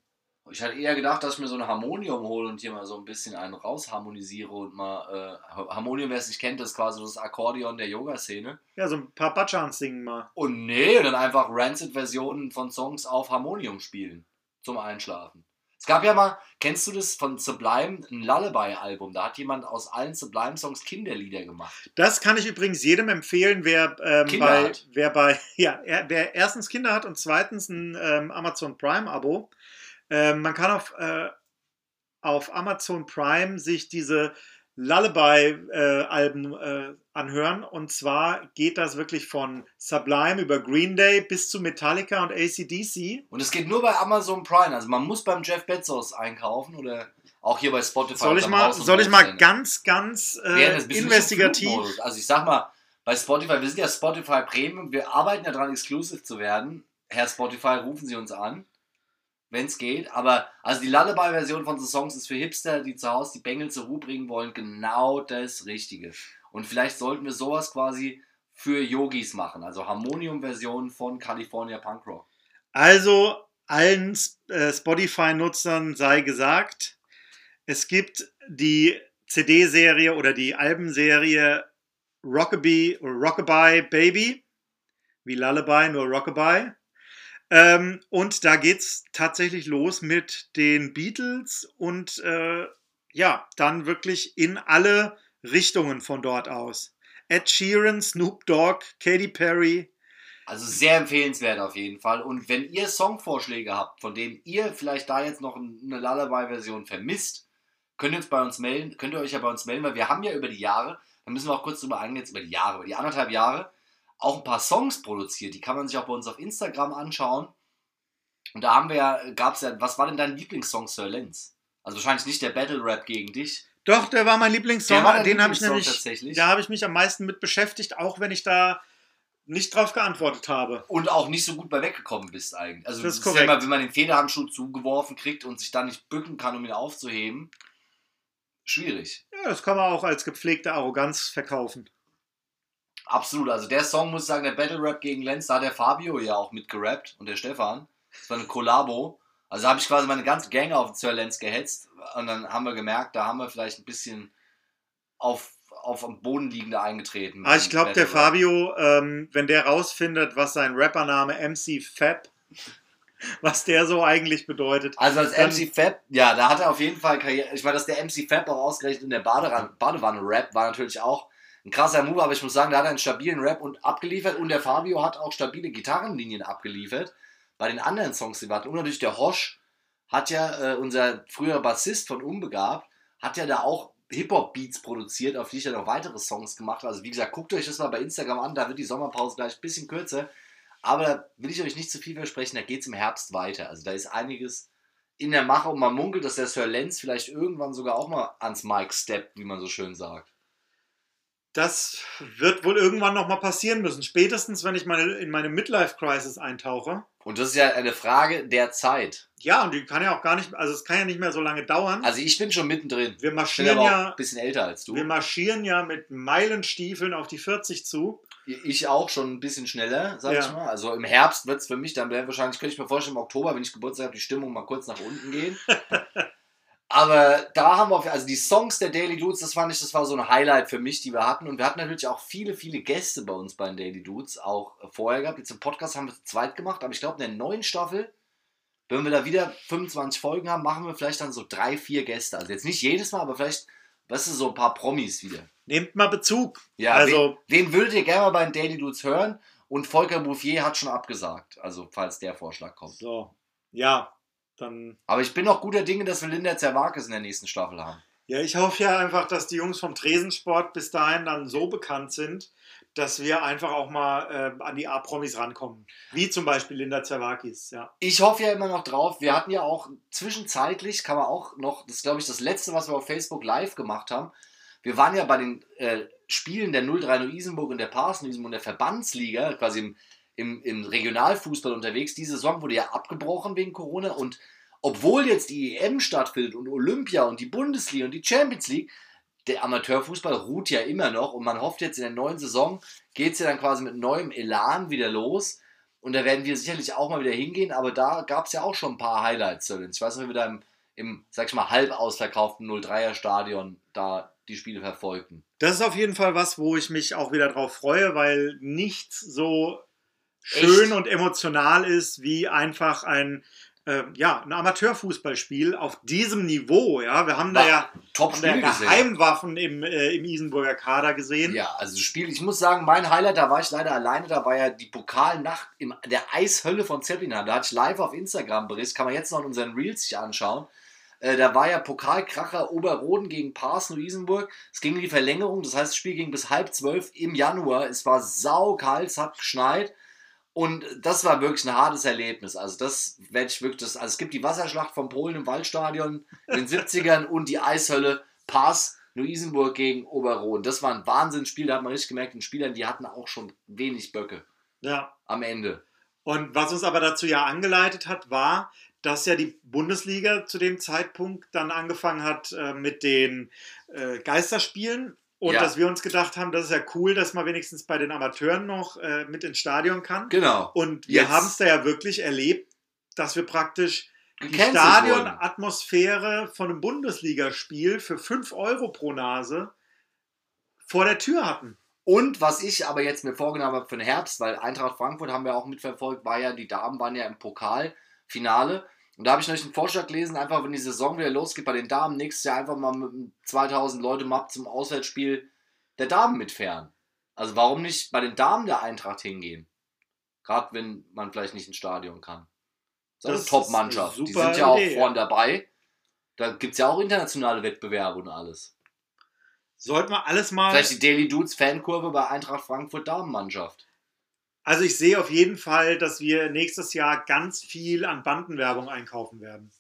Speaker 2: Ich hatte eher gedacht, dass ich mir so ein Harmonium hole und hier mal so ein bisschen einen rausharmonisiere und mal. Äh, Harmonium, wer es nicht kennt, ist quasi das Akkordeon der Yoga-Szene.
Speaker 1: Ja, so ein paar Bachans singen mal.
Speaker 2: Und nee, dann einfach Rancid-Versionen von Songs auf Harmonium spielen. Zum Einschlafen. Es gab ja mal, kennst du das von Sublime, ein Lullaby-Album? Da hat jemand aus allen Sublime-Songs Kinderlieder gemacht.
Speaker 1: Das kann ich übrigens jedem empfehlen, wer, ähm, bei, wer bei, ja, er, wer erstens Kinder hat und zweitens ein ähm, Amazon Prime-Abo. Ähm, man kann auf, äh, auf Amazon Prime sich diese Lullaby-Alben äh, anhören. Und zwar geht das wirklich von Sublime über Green Day bis zu Metallica und ACDC.
Speaker 2: Und es geht nur bei Amazon Prime. Also man muss beim Jeff Bezos einkaufen oder auch hier bei Spotify.
Speaker 1: Soll ich mal, soll ich mal ganz, ganz äh, investigativ.
Speaker 2: Also ich sag mal, bei Spotify, wir sind ja Spotify Premium, wir arbeiten ja dran, exclusive zu werden. Herr Spotify, rufen Sie uns an, wenn es geht. Aber also die Lullaby-Version von The Songs ist für Hipster, die zu Hause die Bengel zur Ruhe bringen wollen, genau das Richtige. Und vielleicht sollten wir sowas quasi für Yogis machen, also Harmonium-Version von California Punk Rock.
Speaker 1: Also allen äh, Spotify-Nutzern sei gesagt, es gibt die CD-Serie oder die Albenserie Rockabye oder Rockabye Baby, wie Lullaby, nur Rockabye. Ähm, und da geht's tatsächlich los mit den Beatles und äh, ja, dann wirklich in alle Richtungen von dort aus. Ed Sheeran, Snoop Dogg, Katy Perry.
Speaker 2: Also sehr empfehlenswert auf jeden Fall. Und wenn ihr Songvorschläge habt, von denen ihr vielleicht da jetzt noch eine Lullaby-Version vermisst, könnt ihr uns bei uns melden, könnt ihr euch ja bei uns melden, weil wir haben ja über die Jahre, da müssen wir auch kurz drüber eingehen, jetzt über die Jahre, über die anderthalb Jahre, auch ein paar Songs produziert. Die kann man sich auch bei uns auf Instagram anschauen. Und da haben wir ja, gab es ja, was war denn dein Lieblingssong, Sir Lenz? Also wahrscheinlich nicht der Battle Rap gegen dich.
Speaker 1: Doch, der war mein Lieblingssong.
Speaker 2: War
Speaker 1: den habe ich nämlich,
Speaker 2: tatsächlich?
Speaker 1: da habe ich mich am meisten mit beschäftigt, auch wenn ich da nicht drauf geantwortet habe.
Speaker 2: Und auch nicht so gut bei weggekommen bist eigentlich. Also
Speaker 1: Das ist korrekt.
Speaker 2: immer, wenn man den Federhandschuh zugeworfen kriegt und sich dann nicht bücken kann, um ihn aufzuheben, schwierig.
Speaker 1: Ja, das kann man auch als gepflegte Arroganz verkaufen.
Speaker 2: Absolut. Also der Song, muss ich sagen, der Battle Rap gegen Lenz, da hat der Fabio ja auch mitgerappt und der Stefan. Das war eine Kollabo. Also habe ich quasi meine ganze Gang auf Sir Lenz gehetzt und dann haben wir gemerkt, da haben wir vielleicht ein bisschen auf, auf am Boden liegende eingetreten.
Speaker 1: Ah, ich glaube, der. Fabio, ähm, wenn der rausfindet, was sein Rappername MC Fab, was der so eigentlich bedeutet.
Speaker 2: Also als MC Fab, ja, da hat er auf jeden Fall Karriere. Ich meine, dass der MC Fab auch ausgerechnet in der Badewanne-Rap war natürlich auch ein krasser Move, aber ich muss sagen, da hat er einen stabilen Rap und abgeliefert und der Fabio hat auch stabile Gitarrenlinien abgeliefert. Bei den anderen Songs, die wir hatten. Und natürlich der Hosch hat ja, äh, unser früherer Bassist von Unbegabt, hat ja da auch Hip-Hop-Beats produziert, auf die ich ja noch weitere Songs gemacht habe. Also wie gesagt, guckt euch das mal bei Instagram an, da wird die Sommerpause gleich ein bisschen kürzer. Aber da will ich euch nicht zu viel versprechen, da geht es im Herbst weiter. Also da ist einiges in der Mache und man munkelt, dass der Sir Lenz vielleicht irgendwann sogar auch mal ans Mic steppt, wie man so schön sagt.
Speaker 1: Das wird wohl irgendwann nochmal passieren müssen. Spätestens, wenn ich meine, in meine Midlife-Crisis eintauche.
Speaker 2: Und das ist ja eine Frage der Zeit.
Speaker 1: Ja, und die kann ja auch gar nicht, also es kann ja nicht mehr so lange dauern.
Speaker 2: Also ich bin schon mittendrin.
Speaker 1: wir marschieren ja,
Speaker 2: ein bisschen älter als du.
Speaker 1: wir marschieren ja mit Meilenstiefeln auf die 40 zu.
Speaker 2: Ich auch schon ein bisschen schneller, sag
Speaker 1: Ja.
Speaker 2: ich mal. Also im Herbst wird es für mich dann wahrscheinlich, könnte ich mir vorstellen, im Oktober, wenn ich Geburtstag habe, die Stimmung mal kurz nach unten gehen. Aber da haben wir, also die Songs der Daily Dudes, das fand ich, das war so ein Highlight für mich, die wir hatten. Und wir hatten natürlich auch viele, viele Gäste bei uns bei den Daily Dudes, auch vorher gehabt. Jetzt im Podcast haben wir zu zweit gemacht, aber ich glaube, in der neuen Staffel, wenn wir da wieder 25 Folgen haben, machen wir vielleicht dann so drei, vier Gäste. Also jetzt nicht jedes Mal, aber vielleicht, weißt du, so ein paar Promis wieder.
Speaker 1: Nehmt mal Bezug.
Speaker 2: Ja,
Speaker 1: Also-
Speaker 2: wen, wen würdet ihr gerne mal bei den Daily Dudes hören? Und Volker Bouffier hat schon abgesagt, also falls der Vorschlag kommt.
Speaker 1: So, ja, dann.
Speaker 2: Aber ich bin auch guter Dinge, dass wir Linda Zerwakis in der nächsten Staffel haben.
Speaker 1: Ja, ich hoffe ja einfach, dass die Jungs vom Tresensport bis dahin dann so bekannt sind, dass wir einfach auch mal äh, an die A-Promis rankommen. Wie zum Beispiel Linda Zerwakis, ja.
Speaker 2: Ich hoffe ja immer noch drauf. Wir hatten ja auch zwischenzeitlich, kann man auch noch, das ist glaube ich das letzte, was wir auf Facebook live gemacht haben. Wir waren ja bei den äh, Spielen der 03 Isenburg und der Parsen Isenburg und der Verbandsliga, quasi im, im, im Regionalfußball unterwegs. Die Saison wurde ja abgebrochen wegen Corona und obwohl jetzt die EM stattfindet und Olympia und die Bundesliga und die Champions League, der Amateurfußball ruht ja immer noch und man hofft jetzt in der neuen Saison geht es ja dann quasi mit neuem Elan wieder los. Und da werden wir sicherlich auch mal wieder hingehen, aber da gab es ja auch schon ein paar Highlights. Ich weiß nicht, wie wir da im, im, sag ich mal, halb ausverkauften 03er Stadion da die Spiele verfolgten.
Speaker 1: Das ist auf jeden Fall was, wo ich mich auch wieder drauf freue, weil nichts so schön
Speaker 2: Echt?
Speaker 1: und emotional ist wie einfach ein, äh, ja, ein Amateurfußballspiel auf diesem Niveau. Ja, wir haben da
Speaker 2: War
Speaker 1: ja,
Speaker 2: Top
Speaker 1: haben da ja. Geheimwaffen im, äh, im Isenburger Kader gesehen.
Speaker 2: Ja, also das Spiel, ich muss sagen, mein Highlight, da war ich leider alleine, da war ja die Pokalnacht in der Eishölle von Zeppelin. Da hatte ich live auf Instagram Bericht, kann man jetzt noch in unseren Reels sich anschauen. Äh, da war ja Pokalkracher Oberroden gegen Pars Luisenburg. Es ging in die Verlängerung, das heißt, das Spiel ging bis halb zwölf im Januar. Es war saukalt, es hat geschneit. Und das war wirklich ein hartes Erlebnis. Also das werde ich wirklich, das, also es gibt die Wasserschlacht von Polen im Waldstadion in den 70ern und die Eishölle Pass Luisenburg gegen Oberroden. Das war ein Wahnsinnsspiel, da hat man richtig gemerkt, den Spielern, die hatten auch schon wenig Böcke
Speaker 1: ja.
Speaker 2: am Ende.
Speaker 1: Und was uns aber dazu ja angeleitet hat, war, dass ja die Bundesliga zu dem Zeitpunkt dann angefangen hat äh, mit den äh, Geisterspielen. Und
Speaker 2: Ja.
Speaker 1: dass wir uns gedacht haben, das ist ja cool, dass man wenigstens bei den Amateuren noch äh, mit ins Stadion kann.
Speaker 2: Genau.
Speaker 1: Und wir haben es da ja wirklich erlebt, dass wir praktisch die. Stadionatmosphäre von einem Bundesligaspiel für 5 Euro pro Nase vor der Tür hatten.
Speaker 2: Und was ich aber jetzt mir vorgenommen habe für den Herbst, weil Eintracht Frankfurt haben wir auch mitverfolgt, war ja, die Damen waren ja im Pokalfinale. Und da habe ich neulich einen Vorschlag gelesen, einfach wenn die Saison wieder losgeht bei den Damen, nächstes Jahr einfach mal mit einem 2000 Leute Map zum Auswärtsspiel der Damen mitfahren. Also warum nicht bei den Damen der Eintracht hingehen? Gerade wenn man vielleicht nicht ins Stadion kann. Das,
Speaker 1: Das
Speaker 2: ist eine Top-Mannschaft. Die sind ja auch
Speaker 1: Idee,
Speaker 2: vorne dabei. Da gibt es ja auch internationale Wettbewerbe und alles.
Speaker 1: Sollten wir alles mal.
Speaker 2: Vielleicht die Daily Dudes Fankurve bei Eintracht Frankfurt Damenmannschaft.
Speaker 1: Also ich sehe auf jeden Fall, dass wir nächstes Jahr ganz viel an Bandenwerbung einkaufen werden.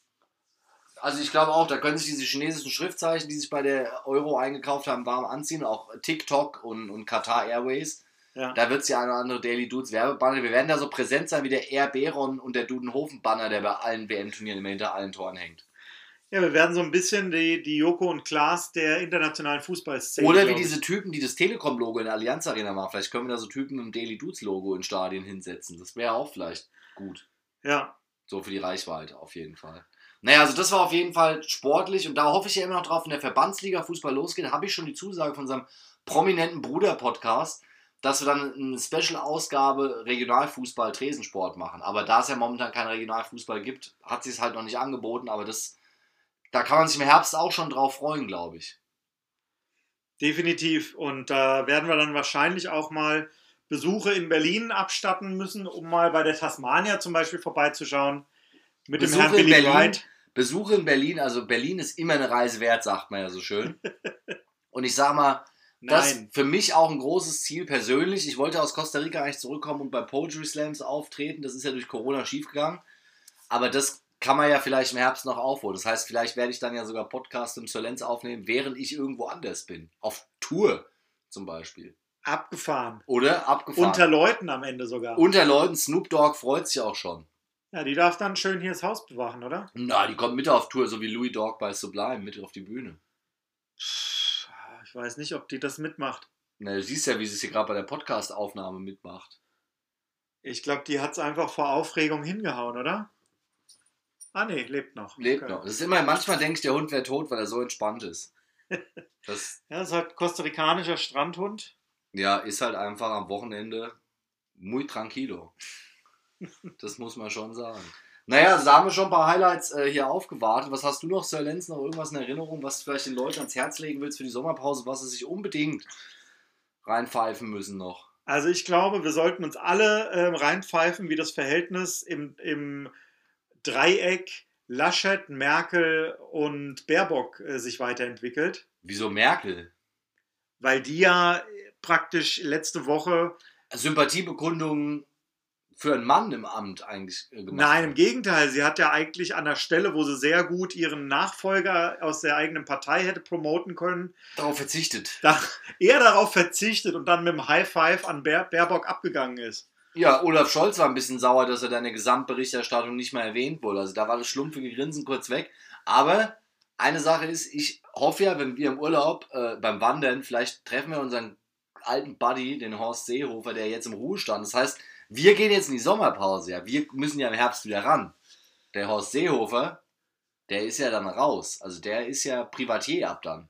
Speaker 2: Also ich glaube auch, da können sich diese chinesischen Schriftzeichen, die sich bei der Euro eingekauft haben, warm anziehen. Auch TikTok und, und Qatar Airways.
Speaker 1: Ja.
Speaker 2: Da wird es ja eine oder andere Daily Dudes Werbebanner. Wir werden da so präsent sein wie der Air Beron und der Dudenhofen-Banner, der bei allen WM-Turnieren immer hinter allen Toren hängt.
Speaker 1: Ja, wir werden so ein bisschen die, die Joko und Klaas der internationalen Fußballszene.
Speaker 2: Oder wie diese Typen, die das Telekom-Logo in der Allianz Arena machen. Vielleicht können wir da so Typen mit dem Daily Dudes-Logo in Stadien hinsetzen. Das wäre auch vielleicht gut.
Speaker 1: Ja,
Speaker 2: So für die Reichweite auf jeden Fall. Naja, also das war auf jeden Fall sportlich und da hoffe ich ja immer noch drauf, wenn der Verbandsliga Fußball losgeht, habe ich schon die Zusage von unserem prominenten Bruder-Podcast, dass wir dann eine Special-Ausgabe Regionalfußball Tresensport machen. Aber da es ja momentan keinen Regionalfußball gibt, hat sich es halt noch nicht angeboten, aber das, da kann man sich im Herbst auch schon drauf freuen, glaube ich.
Speaker 1: definitiv. Und da werden wir dann wahrscheinlich auch mal Besuche in Berlin abstatten müssen, um mal bei der Tasmania zum Beispiel vorbeizuschauen. Mit dem
Speaker 2: Besuche
Speaker 1: Herrn
Speaker 2: in
Speaker 1: Billy
Speaker 2: Berlin.
Speaker 1: White.
Speaker 2: Besuche in Berlin, also Berlin ist immer eine Reise wert, sagt man ja so schön. Und ich sag mal, Das
Speaker 1: Nein.
Speaker 2: ist für mich auch ein großes Ziel persönlich. Ich wollte aus Costa Rica eigentlich zurückkommen und bei Poetry Slams auftreten. Das ist ja durch Corona schiefgegangen. Aber das kann man ja vielleicht im Herbst noch aufholen. Das heißt, vielleicht werde ich dann ja sogar Podcast im Solenz aufnehmen, während ich irgendwo anders bin. Auf Tour. zum Beispiel.
Speaker 1: Abgefahren.
Speaker 2: Oder abgefahren.
Speaker 1: Unter Leuten am Ende sogar.
Speaker 2: Unter Leuten, Snoop Dogg freut sich auch schon.
Speaker 1: ja, die darf dann schön hier das Haus bewachen, oder?
Speaker 2: Na, die kommt mit auf Tour, so wie Louis Dogg bei Sublime, mit auf die Bühne.
Speaker 1: Ich weiß nicht, ob die das mitmacht.
Speaker 2: Na, du siehst ja, wie sie es hier gerade bei der Podcast-Aufnahme mitmacht.
Speaker 1: Ich glaube, die hat es einfach vor Aufregung hingehauen, oder? Ah, nee, lebt noch.
Speaker 2: Lebt
Speaker 1: Okay.
Speaker 2: noch. Das ist immer, manchmal denke ich, der Hund wäre tot, weil er so entspannt ist. Das
Speaker 1: Ja, das ist halt kostarikanischer Strandhund.
Speaker 2: ja, ist halt einfach am Wochenende muy tranquilo. Das muss man schon sagen. Naja, also da haben wir schon ein paar Highlights äh, hier aufgewartet. Was hast du noch, Sir Lenz, noch irgendwas in Erinnerung, was du vielleicht den Leuten ans Herz legen willst für die Sommerpause, was sie sich unbedingt reinpfeifen müssen noch?
Speaker 1: Also ich glaube, wir sollten uns alle ähm, reinpfeifen, wie das Verhältnis im, im Dreieck Laschet, Merkel und Baerbock äh, sich weiterentwickelt.
Speaker 2: Wieso Merkel?
Speaker 1: Weil die ja äh, praktisch letzte Woche,
Speaker 2: Sympathiebekundungen für einen Mann im Amt eigentlich äh, gemacht
Speaker 1: nein, im. Gegenteil, sie hat ja eigentlich an der Stelle, wo sie sehr gut ihren Nachfolger aus der eigenen Partei hätte promoten können,
Speaker 2: Darauf verzichtet.
Speaker 1: da eher darauf verzichtet und dann mit dem High Five an Baer Baerbock abgegangen ist.
Speaker 2: Ja, Olaf Scholz war ein bisschen sauer, dass er deine Gesamtberichterstattung nicht mehr erwähnt wurde. Also da war das schlumpfige Grinsen kurz weg. Aber eine Sache ist, ich hoffe ja, wenn wir im Urlaub äh, beim Wandern, vielleicht treffen wir unseren alten Buddy, den Horst Seehofer, der jetzt im Ruhestand. Das heißt, wir gehen jetzt in die Sommerpause. Ja, wir müssen ja im Herbst wieder ran. Der Horst Seehofer, der ist ja dann raus. Also der ist ja Privatier ab dann.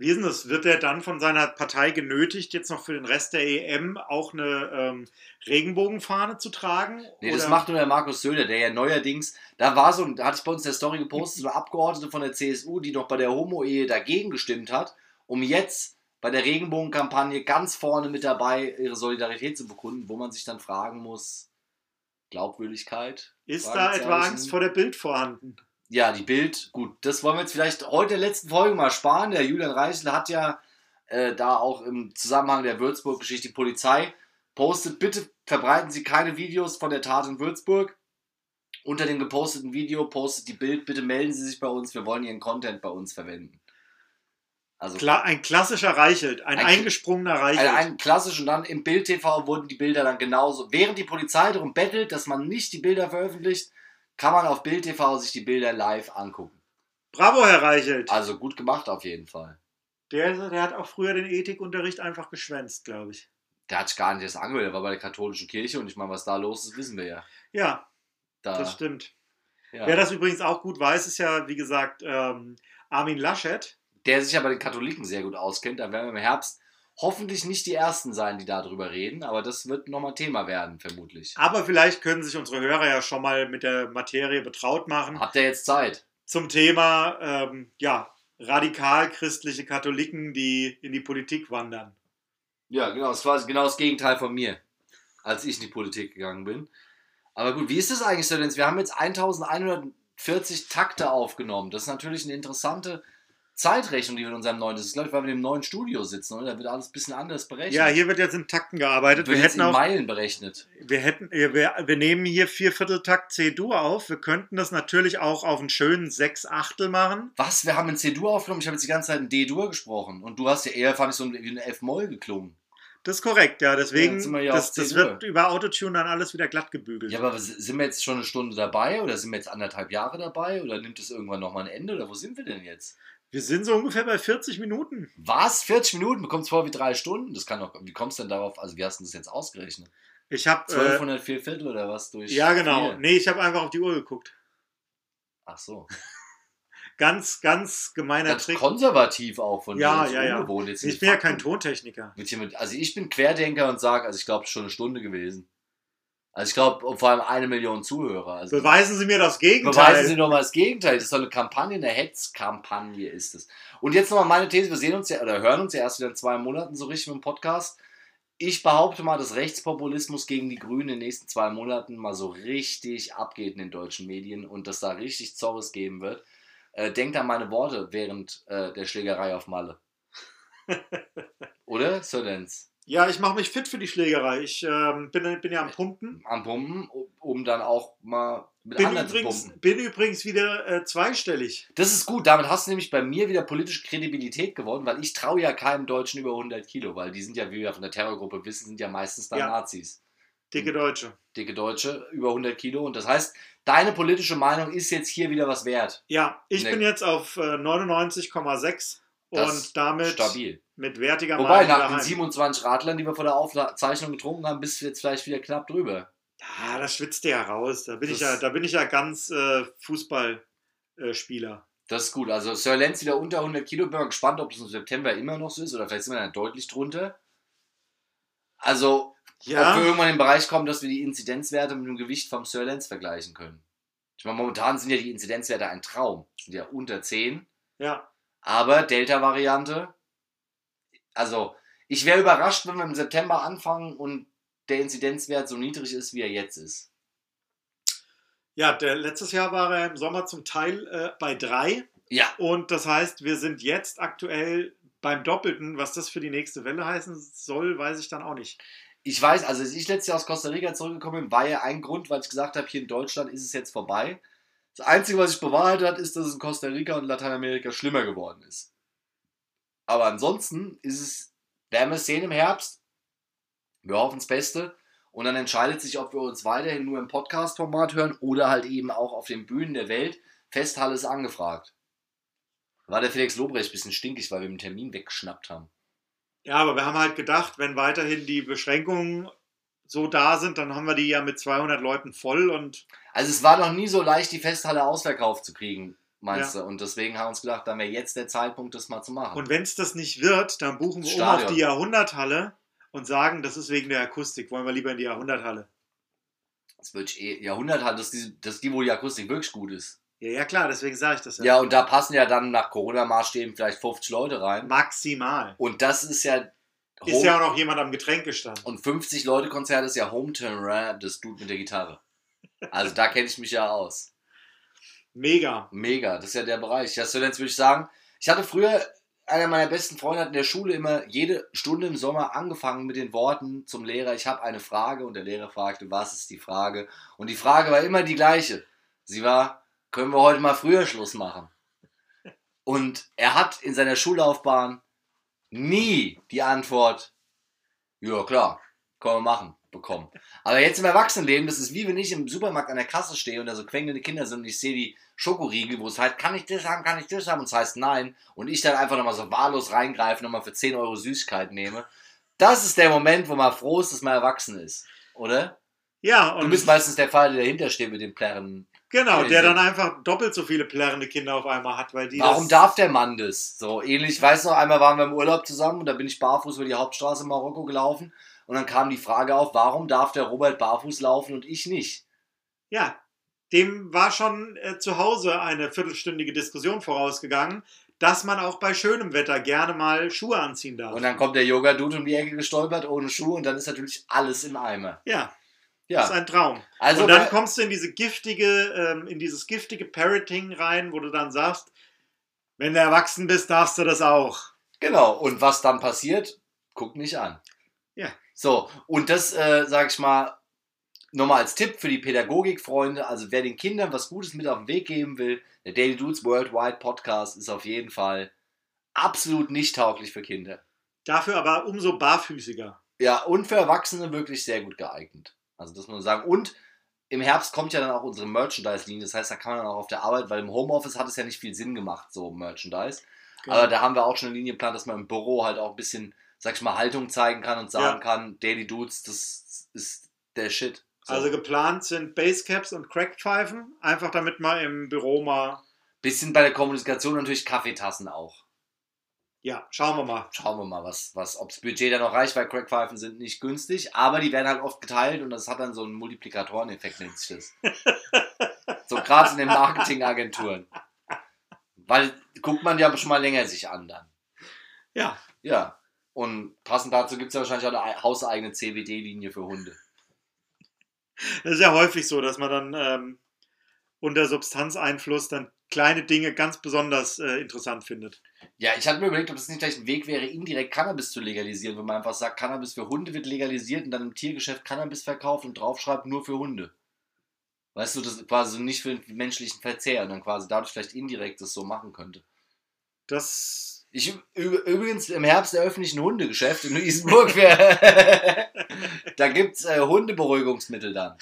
Speaker 1: Wie ist das? Wird er dann von seiner Partei genötigt, jetzt noch für den Rest der EM auch eine ähm, Regenbogenfahne zu tragen?
Speaker 2: Nee, das
Speaker 1: Oder-
Speaker 2: macht nur der Markus Söder, der ja neuerdings, da war so, da hatte ich bei uns in der Story gepostet, so eine Abgeordnete von der CSU, die noch bei der Homo-Ehe dagegen gestimmt hat, um jetzt bei der Regenbogenkampagne ganz vorne mit dabei ihre Solidarität zu bekunden, wo man sich dann fragen muss, Glaubwürdigkeit?
Speaker 1: Ist da etwa. Angst vor der Bild vorhanden?
Speaker 2: Ja, die Bild, gut, das wollen wir jetzt vielleicht heute in der letzten Folge mal sparen. Der Julian Reichel hat ja äh, da auch im Zusammenhang der Würzburg-Geschichte die Polizei postet, bitte verbreiten Sie keine Videos von der Tat in Würzburg. Unter dem geposteten Video postet die Bild, bitte melden Sie sich bei uns, wir wollen Ihren Content bei uns verwenden. Also
Speaker 1: Kla ein klassischer Reichelt, ein,
Speaker 2: Ein-
Speaker 1: eingesprungener Reichelt.
Speaker 2: ein, ein klassisch und dann im Bild TV wurden die Bilder dann genauso. Während die Polizei darum bettelt, dass man nicht die Bilder veröffentlicht, kann man auf Bild TV sich die Bilder live angucken.
Speaker 1: Bravo, Herr Reichelt.
Speaker 2: Also gut gemacht auf jeden Fall.
Speaker 1: Der, der hat auch früher den Ethikunterricht einfach geschwänzt, glaube ich.
Speaker 2: Der hat sich gar nicht erst angehört, der war bei der katholischen Kirche und ich meine, was da los ist, wissen wir ja.
Speaker 1: Ja,
Speaker 2: Da,
Speaker 1: das stimmt.
Speaker 2: ja.
Speaker 1: Wer das übrigens auch gut weiß, ist ja, wie gesagt, ähm, Armin Laschet.
Speaker 2: der sich ja bei den Katholiken sehr gut auskennt, da werden wir im Herbst hoffentlich nicht die Ersten sein, die darüber reden, aber das wird nochmal Thema werden, vermutlich.
Speaker 1: Aber vielleicht können sich unsere Hörer ja schon mal mit der Materie betraut machen.
Speaker 2: Habt ihr jetzt Zeit?
Speaker 1: Zum Thema, ähm, ja, radikal christliche Katholiken, die in die Politik wandern.
Speaker 2: Ja, genau, das war genau das Gegenteil von mir, als ich in die Politik gegangen bin. Aber gut, wie ist das eigentlich so? Denn wir haben jetzt 1140 Takte aufgenommen. Das ist natürlich eine interessante Zeitrechnung, die wir in unserem neuen, das ist glaube ich, weil wir im neuen Studio sitzen, oder? Da wird alles ein bisschen anders berechnet.
Speaker 1: Ja, hier wird jetzt in Takten gearbeitet.
Speaker 2: wird
Speaker 1: Wir hätten
Speaker 2: in
Speaker 1: auch
Speaker 2: Meilen berechnet.
Speaker 1: Wir hätten, wir, wir nehmen hier Viervierteltakt C-Dur auf. Wir könnten das natürlich auch auf einen schönen sechs Achtel machen.
Speaker 2: Was? Wir haben ein C-Dur aufgenommen? Ich habe jetzt die ganze Zeit ein D-Dur gesprochen. Und du hast ja eher, fand ich, so wie ein F-Moll geklungen.
Speaker 1: Das ist korrekt, ja.
Speaker 2: Ja,
Speaker 1: Deswegen,
Speaker 2: sind wir ja
Speaker 1: das, das wird über Autotune dann alles wieder glatt gebügelt.
Speaker 2: Ja, aber sind wir jetzt schon eine Stunde dabei? Oder sind wir jetzt anderthalb Jahre dabei? Oder nimmt es irgendwann nochmal ein Ende? Oder wo sind wir denn jetzt?
Speaker 1: Wir sind so ungefähr bei 40 Minuten.
Speaker 2: Was? 40 Minuten? Mir kommt vor wie drei Stunden? Das kann doch. Wie kommst du denn darauf? Also, wie hast du das jetzt ausgerechnet?
Speaker 1: Ich habe. Äh,
Speaker 2: 1204 Viertel oder was durch?
Speaker 1: ja, genau.
Speaker 2: vier?
Speaker 1: Nee, ich habe einfach auf die Uhr geguckt.
Speaker 2: Ach so.
Speaker 1: Ganz, ganz gemeiner
Speaker 2: Ganz
Speaker 1: Trick.
Speaker 2: konservativ auch von
Speaker 1: Ja,
Speaker 2: ist
Speaker 1: ja, ja.
Speaker 2: jetzt
Speaker 1: Ich bin ja
Speaker 2: Fakten.
Speaker 1: kein Tontechniker.
Speaker 2: Also ich bin Querdenker und sage, also ich glaube, es ist schon eine Stunde gewesen. Also ich glaube, vor allem eine Million Zuhörer. Also
Speaker 1: Beweisen Sie mir das Gegenteil.
Speaker 2: Beweisen Sie doch mal das Gegenteil. Das ist doch eine Kampagne, eine Hetzkampagne ist es. Und jetzt nochmal meine These, wir sehen uns ja oder hören uns ja erst wieder in zwei Monaten so richtig im Podcast. Ich behaupte mal, dass Rechtspopulismus gegen die Grünen in den nächsten zwei Monaten mal so richtig abgeht in den deutschen Medien und dass da richtig Zorres geben wird. Äh, denkt an meine Worte während äh, der Schlägerei auf Malle. Oder, Sir Lenz?
Speaker 1: Ja, ich mache mich fit für die Schlägerei. Ich ähm, bin, bin ja am Pumpen.
Speaker 2: Am Pumpen, um- dann auch mal mit
Speaker 1: Bin
Speaker 2: anderen zu
Speaker 1: übrigens,
Speaker 2: pumpen.
Speaker 1: bin übrigens wieder äh, zweistellig.
Speaker 2: Das ist gut, damit hast du nämlich bei mir wieder politische Kredibilität gewonnen, weil ich traue ja keinem Deutschen über 100 Kilo, weil die sind ja, wie wir von der Terrorgruppe wissen, sind ja meistens dann
Speaker 1: Ja.
Speaker 2: Nazis.
Speaker 1: Dicke Deutsche.
Speaker 2: Dicke Deutsche, über 100 Kilo. Und das heißt, deine politische Meinung ist jetzt hier wieder was wert.
Speaker 1: Ja, ich
Speaker 2: Nee.
Speaker 1: bin jetzt auf äh, 99,6
Speaker 2: Das
Speaker 1: und damit
Speaker 2: Stabil.
Speaker 1: Mit wertiger
Speaker 2: Wobei, nach den
Speaker 1: daheim.
Speaker 2: 27 Radlern, die wir vor der Aufzeichnung getrunken haben, bist du jetzt vielleicht wieder knapp drüber.
Speaker 1: Ja, das schwitzt der ja raus. Da bin, ich,
Speaker 2: Das-
Speaker 1: ja, da bin ich ja ganz äh, Fußballspieler. Äh.
Speaker 2: Das ist gut. Also Sir Lenz wieder unter 100 Kilo. Bin mal gespannt, ob das im September immer noch so ist oder vielleicht sind wir dann deutlich drunter. Also, ob wir
Speaker 1: ja,
Speaker 2: irgendwann in den Bereich kommen, dass wir die Inzidenzwerte mit dem Gewicht vom Sir Lenz vergleichen können. Ich meine, momentan sind ja die Inzidenzwerte ein Traum. Sind ja unter 10.
Speaker 1: ja.
Speaker 2: Aber Delta-Variante, also ich wäre überrascht, wenn wir im September anfangen und der Inzidenzwert so niedrig ist, wie er jetzt ist.
Speaker 1: ja der, letztes Jahr war er im Sommer zum Teil äh, bei 3.
Speaker 2: Ja,
Speaker 1: Und das heißt, wir sind jetzt aktuell beim Doppelten. Was das für die nächste Welle heißen soll, weiß ich dann auch nicht.
Speaker 2: ich weiß, also als ich letztes Jahr aus Costa Rica zurückgekommen bin, war ja ein Grund, weil ich gesagt habe, hier in Deutschland ist es jetzt vorbei. Das Einzige, was sich bewahrheitet hat, ist, dass es in Costa Rica und Lateinamerika schlimmer geworden ist. Aber ansonsten ist es, werden wir es sehen im Herbst. Wir hoffen das Beste. Und dann entscheidet sich, ob wir uns weiterhin nur im Podcast-Format hören oder halt eben auch auf den Bühnen der Welt. Festhalle ist angefragt. War der Felix Lobrecht ein bisschen stinkig, weil wir den Termin weggeschnappt haben.
Speaker 1: Ja, aber wir haben halt gedacht, wenn weiterhin die Beschränkungen so da sind, dann haben wir die ja mit 200 Leuten voll und
Speaker 2: Also es war noch nie so leicht, die Festhalle ausverkauft zu kriegen, meinst du? Und deswegen haben wir uns gedacht, dann wäre jetzt der Zeitpunkt, das mal zu machen.
Speaker 1: Und wenn es das nicht wird, dann buchen wir um
Speaker 2: Stadion.
Speaker 1: auf die Jahrhunderthalle und sagen, das ist wegen der Akustik. Wollen wir lieber in die Jahrhunderthalle?
Speaker 2: das wird eh Jahrhundert halt, dass die, dass die, wo die Akustik wirklich gut ist.
Speaker 1: Ja, ja klar, deswegen sage ich das ja.
Speaker 2: Ja, und da passen ja dann nach Corona-Maßstäben vielleicht 50 Leute rein.
Speaker 1: Maximal.
Speaker 2: Und das ist ja.
Speaker 1: Ist
Speaker 2: Home-
Speaker 1: ja auch noch jemand am Getränkestand.
Speaker 2: und 50 Leute Konzert ist ja Hometurn Rap, das Dude mit der Gitarre. Also da kenne ich mich ja aus.
Speaker 1: Mega.
Speaker 2: Mega, das ist ja der Bereich. Ja, jetzt würde ich sagen, ich hatte früher, einer meiner besten Freunde hat in der Schule immer jede Stunde im Sommer angefangen mit den Worten zum Lehrer, ich habe eine Frage und der Lehrer fragte, was ist die Frage? Und die Frage war immer die gleiche. Sie war, können wir heute mal früher Schluss machen? Und er hat in seiner Schullaufbahn nie die Antwort, ja klar, können wir machen, bekommen. Aber jetzt im Erwachsenenleben, das ist wie wenn ich im Supermarkt an der Kasse stehe und da so quengelnde Kinder sind und ich sehe die Schokoriegel, wo es heißt, kann ich das haben, kann ich das haben? Und es heißt nein. Und ich dann einfach nochmal so wahllos reingreife, nochmal für 10 Euro Süßigkeit nehme. Das ist der Moment, wo man froh ist, dass man erwachsen ist. Oder?
Speaker 1: Ja,
Speaker 2: Du
Speaker 1: und
Speaker 2: bist meistens der Fall, der dahinter steht mit den Plärren.
Speaker 1: genau, der
Speaker 2: Crazy.
Speaker 1: dann einfach doppelt so viele plärrende Kinder auf einmal hat, weil die
Speaker 2: Warum darf der Mann das? So ähnlich, ich weiß noch, einmal waren wir im Urlaub zusammen und da bin ich barfuß über die Hauptstraße in Marokko gelaufen und dann kam die Frage auf, warum darf der Robert barfuß laufen und ich nicht?
Speaker 1: Ja, dem war schon äh, zu Hause eine viertelstündige Diskussion vorausgegangen, dass man auch bei schönem Wetter gerne mal Schuhe anziehen darf.
Speaker 2: Und dann kommt der Yoga-Dude um die Ecke gestolpert ohne Schuhe und dann ist natürlich alles im Eimer.
Speaker 1: ja, das ist
Speaker 2: Ja,
Speaker 1: ein Traum.
Speaker 2: also
Speaker 1: und dann kommst du in diese giftige, ähm, in dieses giftige Parroting rein, wo du dann sagst, wenn du erwachsen bist, darfst du das auch.
Speaker 2: genau. Und was dann passiert, guck nicht an. So, und das, äh, sag ich mal, nochmal als Tipp für die Pädagogikfreunde, also wer den Kindern was Gutes mit auf den Weg geben will, der Daily Dudes Worldwide Podcast ist auf jeden Fall absolut nicht tauglich für Kinder.
Speaker 1: Dafür aber umso barfüßiger.
Speaker 2: Ja, und für Erwachsene wirklich sehr gut geeignet. Also das muss man sagen. Und im Herbst kommt ja dann auch unsere Merchandise-Linie. Das heißt, da kann man dann auch auf der Arbeit, weil im Homeoffice hat es ja nicht viel Sinn gemacht, so Merchandise.
Speaker 1: Genau.
Speaker 2: Aber da haben wir auch schon eine Linie geplant, dass man im Büro halt auch ein bisschen, sag ich mal, Haltung zeigen kann und sagen
Speaker 1: Ja.
Speaker 2: kann, Daily Dudes, das ist der Shit. So.
Speaker 1: Also geplant sind Basecaps und Crackpfeifen, einfach damit man im Büro mal,
Speaker 2: bisschen bei der Kommunikation natürlich Kaffeetassen auch.
Speaker 1: ja, schauen wir mal.
Speaker 2: Schauen wir mal, was, was, ob das Budget dann noch reicht, weil Crackpfeifen sind nicht günstig, aber die werden halt oft geteilt und das hat dann so einen Multiplikatoreneffekt, nennt sich das. so gerade in den Marketingagenturen. Weil guckt man ja schon mal länger sich an dann.
Speaker 1: Ja,
Speaker 2: Ja. Und passend dazu gibt es ja wahrscheinlich auch eine hauseigene CBD-Linie für Hunde.
Speaker 1: das ist ja häufig so, dass man dann ähm, unter Substanzeinfluss dann kleine Dinge ganz besonders äh, interessant findet.
Speaker 2: Ja, ich hatte mir überlegt, ob das nicht vielleicht ein Weg wäre, indirekt Cannabis zu legalisieren, wenn man einfach sagt, Cannabis für Hunde wird legalisiert und dann im Tiergeschäft Cannabis verkauft und draufschreibt, nur für Hunde. Weißt du, das ist quasi nicht für den menschlichen Verzehr und dann quasi dadurch vielleicht indirekt das so machen könnte.
Speaker 1: Das.
Speaker 2: Ich, übrigens, im Herbst eröffne ich ein Hundegeschäft in Isenburg. Für da gibt es äh, Hundeberuhigungsmittel dann.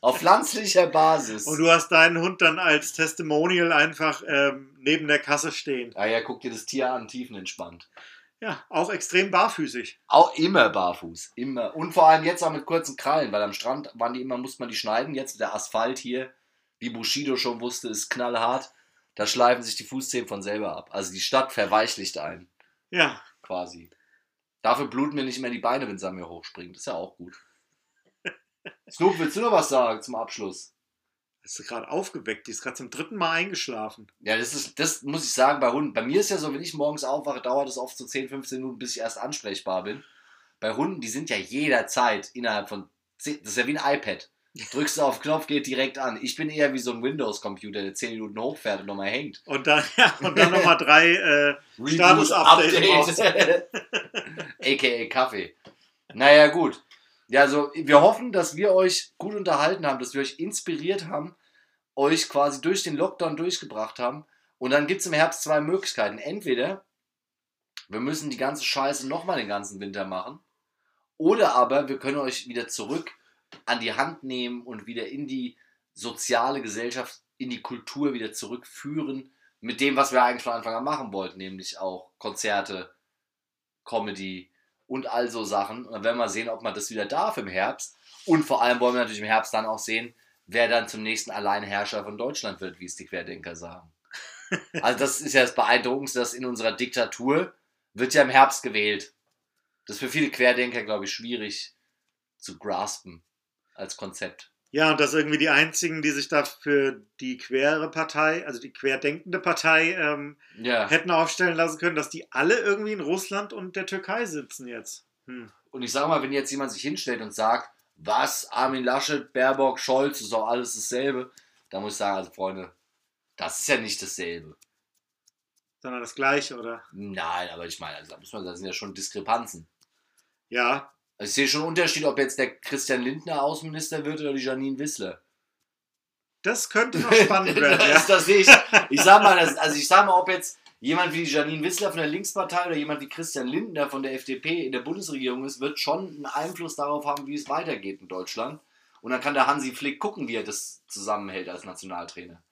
Speaker 2: Auf pflanzlicher Basis.
Speaker 1: Und du hast deinen Hund dann als Testimonial einfach ähm, neben der Kasse stehen.
Speaker 2: Ah ja, guck dir das Tier an, tiefenentspannt.
Speaker 1: Ja, auch extrem barfüßig.
Speaker 2: Auch immer barfuß, immer. Und vor allem jetzt auch mit kurzen Krallen, weil am Strand waren die immer, musste man die schneiden. Jetzt der Asphalt hier, wie Bushido schon wusste, ist knallhart. Da schleifen sich die Fußzehen von selber ab. Also die Stadt verweichlicht einen,
Speaker 1: Ja,
Speaker 2: quasi. Dafür bluten mir nicht mehr die Beine, wenn sie an mir hochspringt. Das ist ja auch gut. Snoop, willst du noch was sagen zum Abschluss?
Speaker 1: hast du gerade aufgeweckt. Die ist gerade zum dritten Mal eingeschlafen.
Speaker 2: Ja, das ist, das muss ich sagen, bei Hunden. Bei mir ist ja so, wenn ich morgens aufwache, dauert es oft so 10, 15 Minuten, bis ich erst ansprechbar bin. Bei Hunden, die sind ja jederzeit innerhalb von 10, das ist ja wie ein iPad. Drückst du auf Knopf, geht direkt an. Ich bin eher wie so ein Windows-Computer, der 10 Minuten hochfährt und nochmal hängt.
Speaker 1: Und dann, ja, und dann nochmal drei. Äh, Status-Update
Speaker 2: Update. AKA Kaffee. Naja, gut. Ja, also wir hoffen, dass wir euch gut unterhalten haben, dass wir euch inspiriert haben, euch quasi durch den Lockdown durchgebracht haben. Und dann gibt es im Herbst zwei Möglichkeiten. Entweder wir müssen die ganze Scheiße nochmal den ganzen Winter machen. Oder aber wir können euch wieder zurück an die Hand nehmen und wieder in die soziale Gesellschaft, in die Kultur wieder zurückführen. Mit dem, was wir eigentlich von Anfang an machen wollten, nämlich auch Konzerte, Comedy und all so Sachen. Und dann werden wir sehen, ob man das wieder darf im Herbst. Und vor allem wollen wir natürlich im Herbst dann auch sehen, wer dann zum nächsten Alleinherrscher von Deutschland wird, wie es die Querdenker sagen. Also das ist ja das Beeindruckendste, dass in unserer Diktatur wird ja im Herbst gewählt. Das ist für viele Querdenker, glaube ich, schwierig zu graspen als Konzept.
Speaker 1: ja, und dass irgendwie die einzigen, die sich da für die quere Partei, also die querdenkende Partei, ähm,
Speaker 2: Ja.
Speaker 1: hätten aufstellen lassen können, dass die alle irgendwie in Russland und der Türkei sitzen jetzt. Hm.
Speaker 2: Und ich sage mal, wenn jetzt jemand sich hinstellt und sagt, was, Armin Laschet, Baerbock, Scholz, ist doch alles dasselbe, dann muss ich sagen, also Freunde, das ist ja nicht dasselbe.
Speaker 1: Sondern das Gleiche, oder?
Speaker 2: Nein, aber ich meine, also da, muss man, da sind ja schon Diskrepanzen.
Speaker 1: Ja,
Speaker 2: Also ich sehe schon einen Unterschied, ob jetzt der Christian Lindner Außenminister wird oder die Janine Wissler.
Speaker 1: das könnte noch spannend werden.
Speaker 2: das,
Speaker 1: ja.
Speaker 2: das sehe ich. Ich sag mal, das, also ich sag mal, ob jetzt jemand wie Janine Wissler von der Linkspartei oder jemand wie Christian Lindner von der FDP in der Bundesregierung ist, wird schon einen Einfluss darauf haben, wie es weitergeht in Deutschland. Und dann kann der Hansi Flick gucken, wie er das zusammenhält als Nationaltrainer.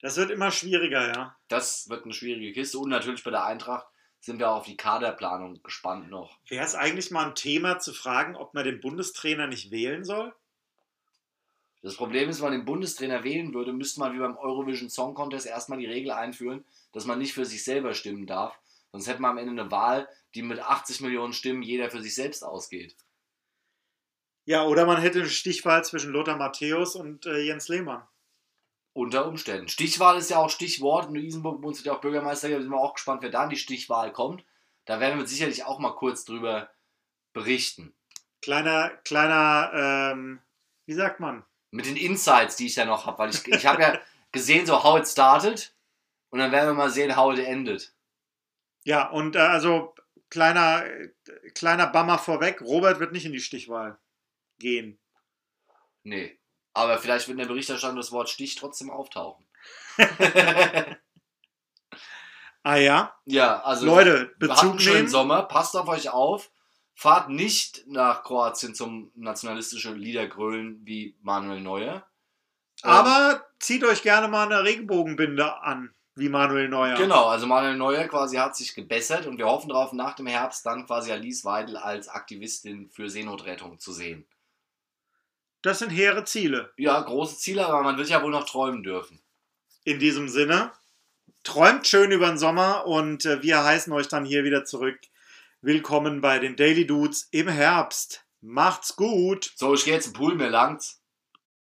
Speaker 1: Das wird immer schwieriger, ja.
Speaker 2: Das wird eine schwierige Kiste. Und natürlich bei der Eintracht sind wir auch auf die Kaderplanung gespannt noch.
Speaker 1: Wäre es eigentlich mal ein Thema zu fragen, ob man den Bundestrainer nicht wählen soll?
Speaker 2: Das Problem ist, wenn man den Bundestrainer wählen würde, müsste man wie beim Eurovision Song Contest erstmal die Regel einführen, dass man nicht für sich selber stimmen darf. Sonst hätte man am Ende eine Wahl, die mit 80 Millionen Stimmen jeder für sich selbst ausgeht.
Speaker 1: Ja, oder man hätte eine Stichwahl zwischen Lothar Matthäus und äh, Jens Lehmann.
Speaker 2: Unter Umständen. Stichwahl ist ja auch Stichwort. In Isenburg uns ja auch Bürgermeister. Da sind wir auch gespannt, wer da in die Stichwahl kommt. Da werden wir sicherlich auch mal kurz drüber berichten.
Speaker 1: Kleiner, kleiner, ähm, wie sagt man?
Speaker 2: Mit den Insights, die ich ja noch habe. Weil ich, ich habe ja gesehen, so how it started. Und dann werden wir mal sehen, how it ended.
Speaker 1: Ja, und äh, also kleiner, kleiner Bammer vorweg, Robert wird nicht in die Stichwahl gehen.
Speaker 2: Nee. Aber vielleicht wird in der Berichterstattung das Wort Stich trotzdem auftauchen.
Speaker 1: Ah ja,
Speaker 2: Ja, also
Speaker 1: Leute, Bezug
Speaker 2: einen schönen
Speaker 1: nehmen.
Speaker 2: Sommer, passt auf euch auf. Fahrt nicht nach Kroatien zum nationalistischen Liedergrölen wie Manuel Neuer. Ähm,
Speaker 1: Aber zieht euch gerne mal eine Regenbogenbinde an, wie Manuel Neuer.
Speaker 2: Genau, also Manuel Neuer quasi hat sich gebessert und wir hoffen darauf, nach dem Herbst dann quasi Alice Weidel als Aktivistin für Seenotrettung zu sehen.
Speaker 1: Das sind hehre Ziele.
Speaker 2: Ja, große Ziele, aber man wird ja wohl noch träumen dürfen.
Speaker 1: In diesem Sinne, träumt schön über den Sommer und äh, wir heißen euch dann hier wieder zurück. Willkommen bei den Daily Dudes im Herbst. Macht's gut.
Speaker 2: So, ich gehe jetzt im Pool, mir langt's.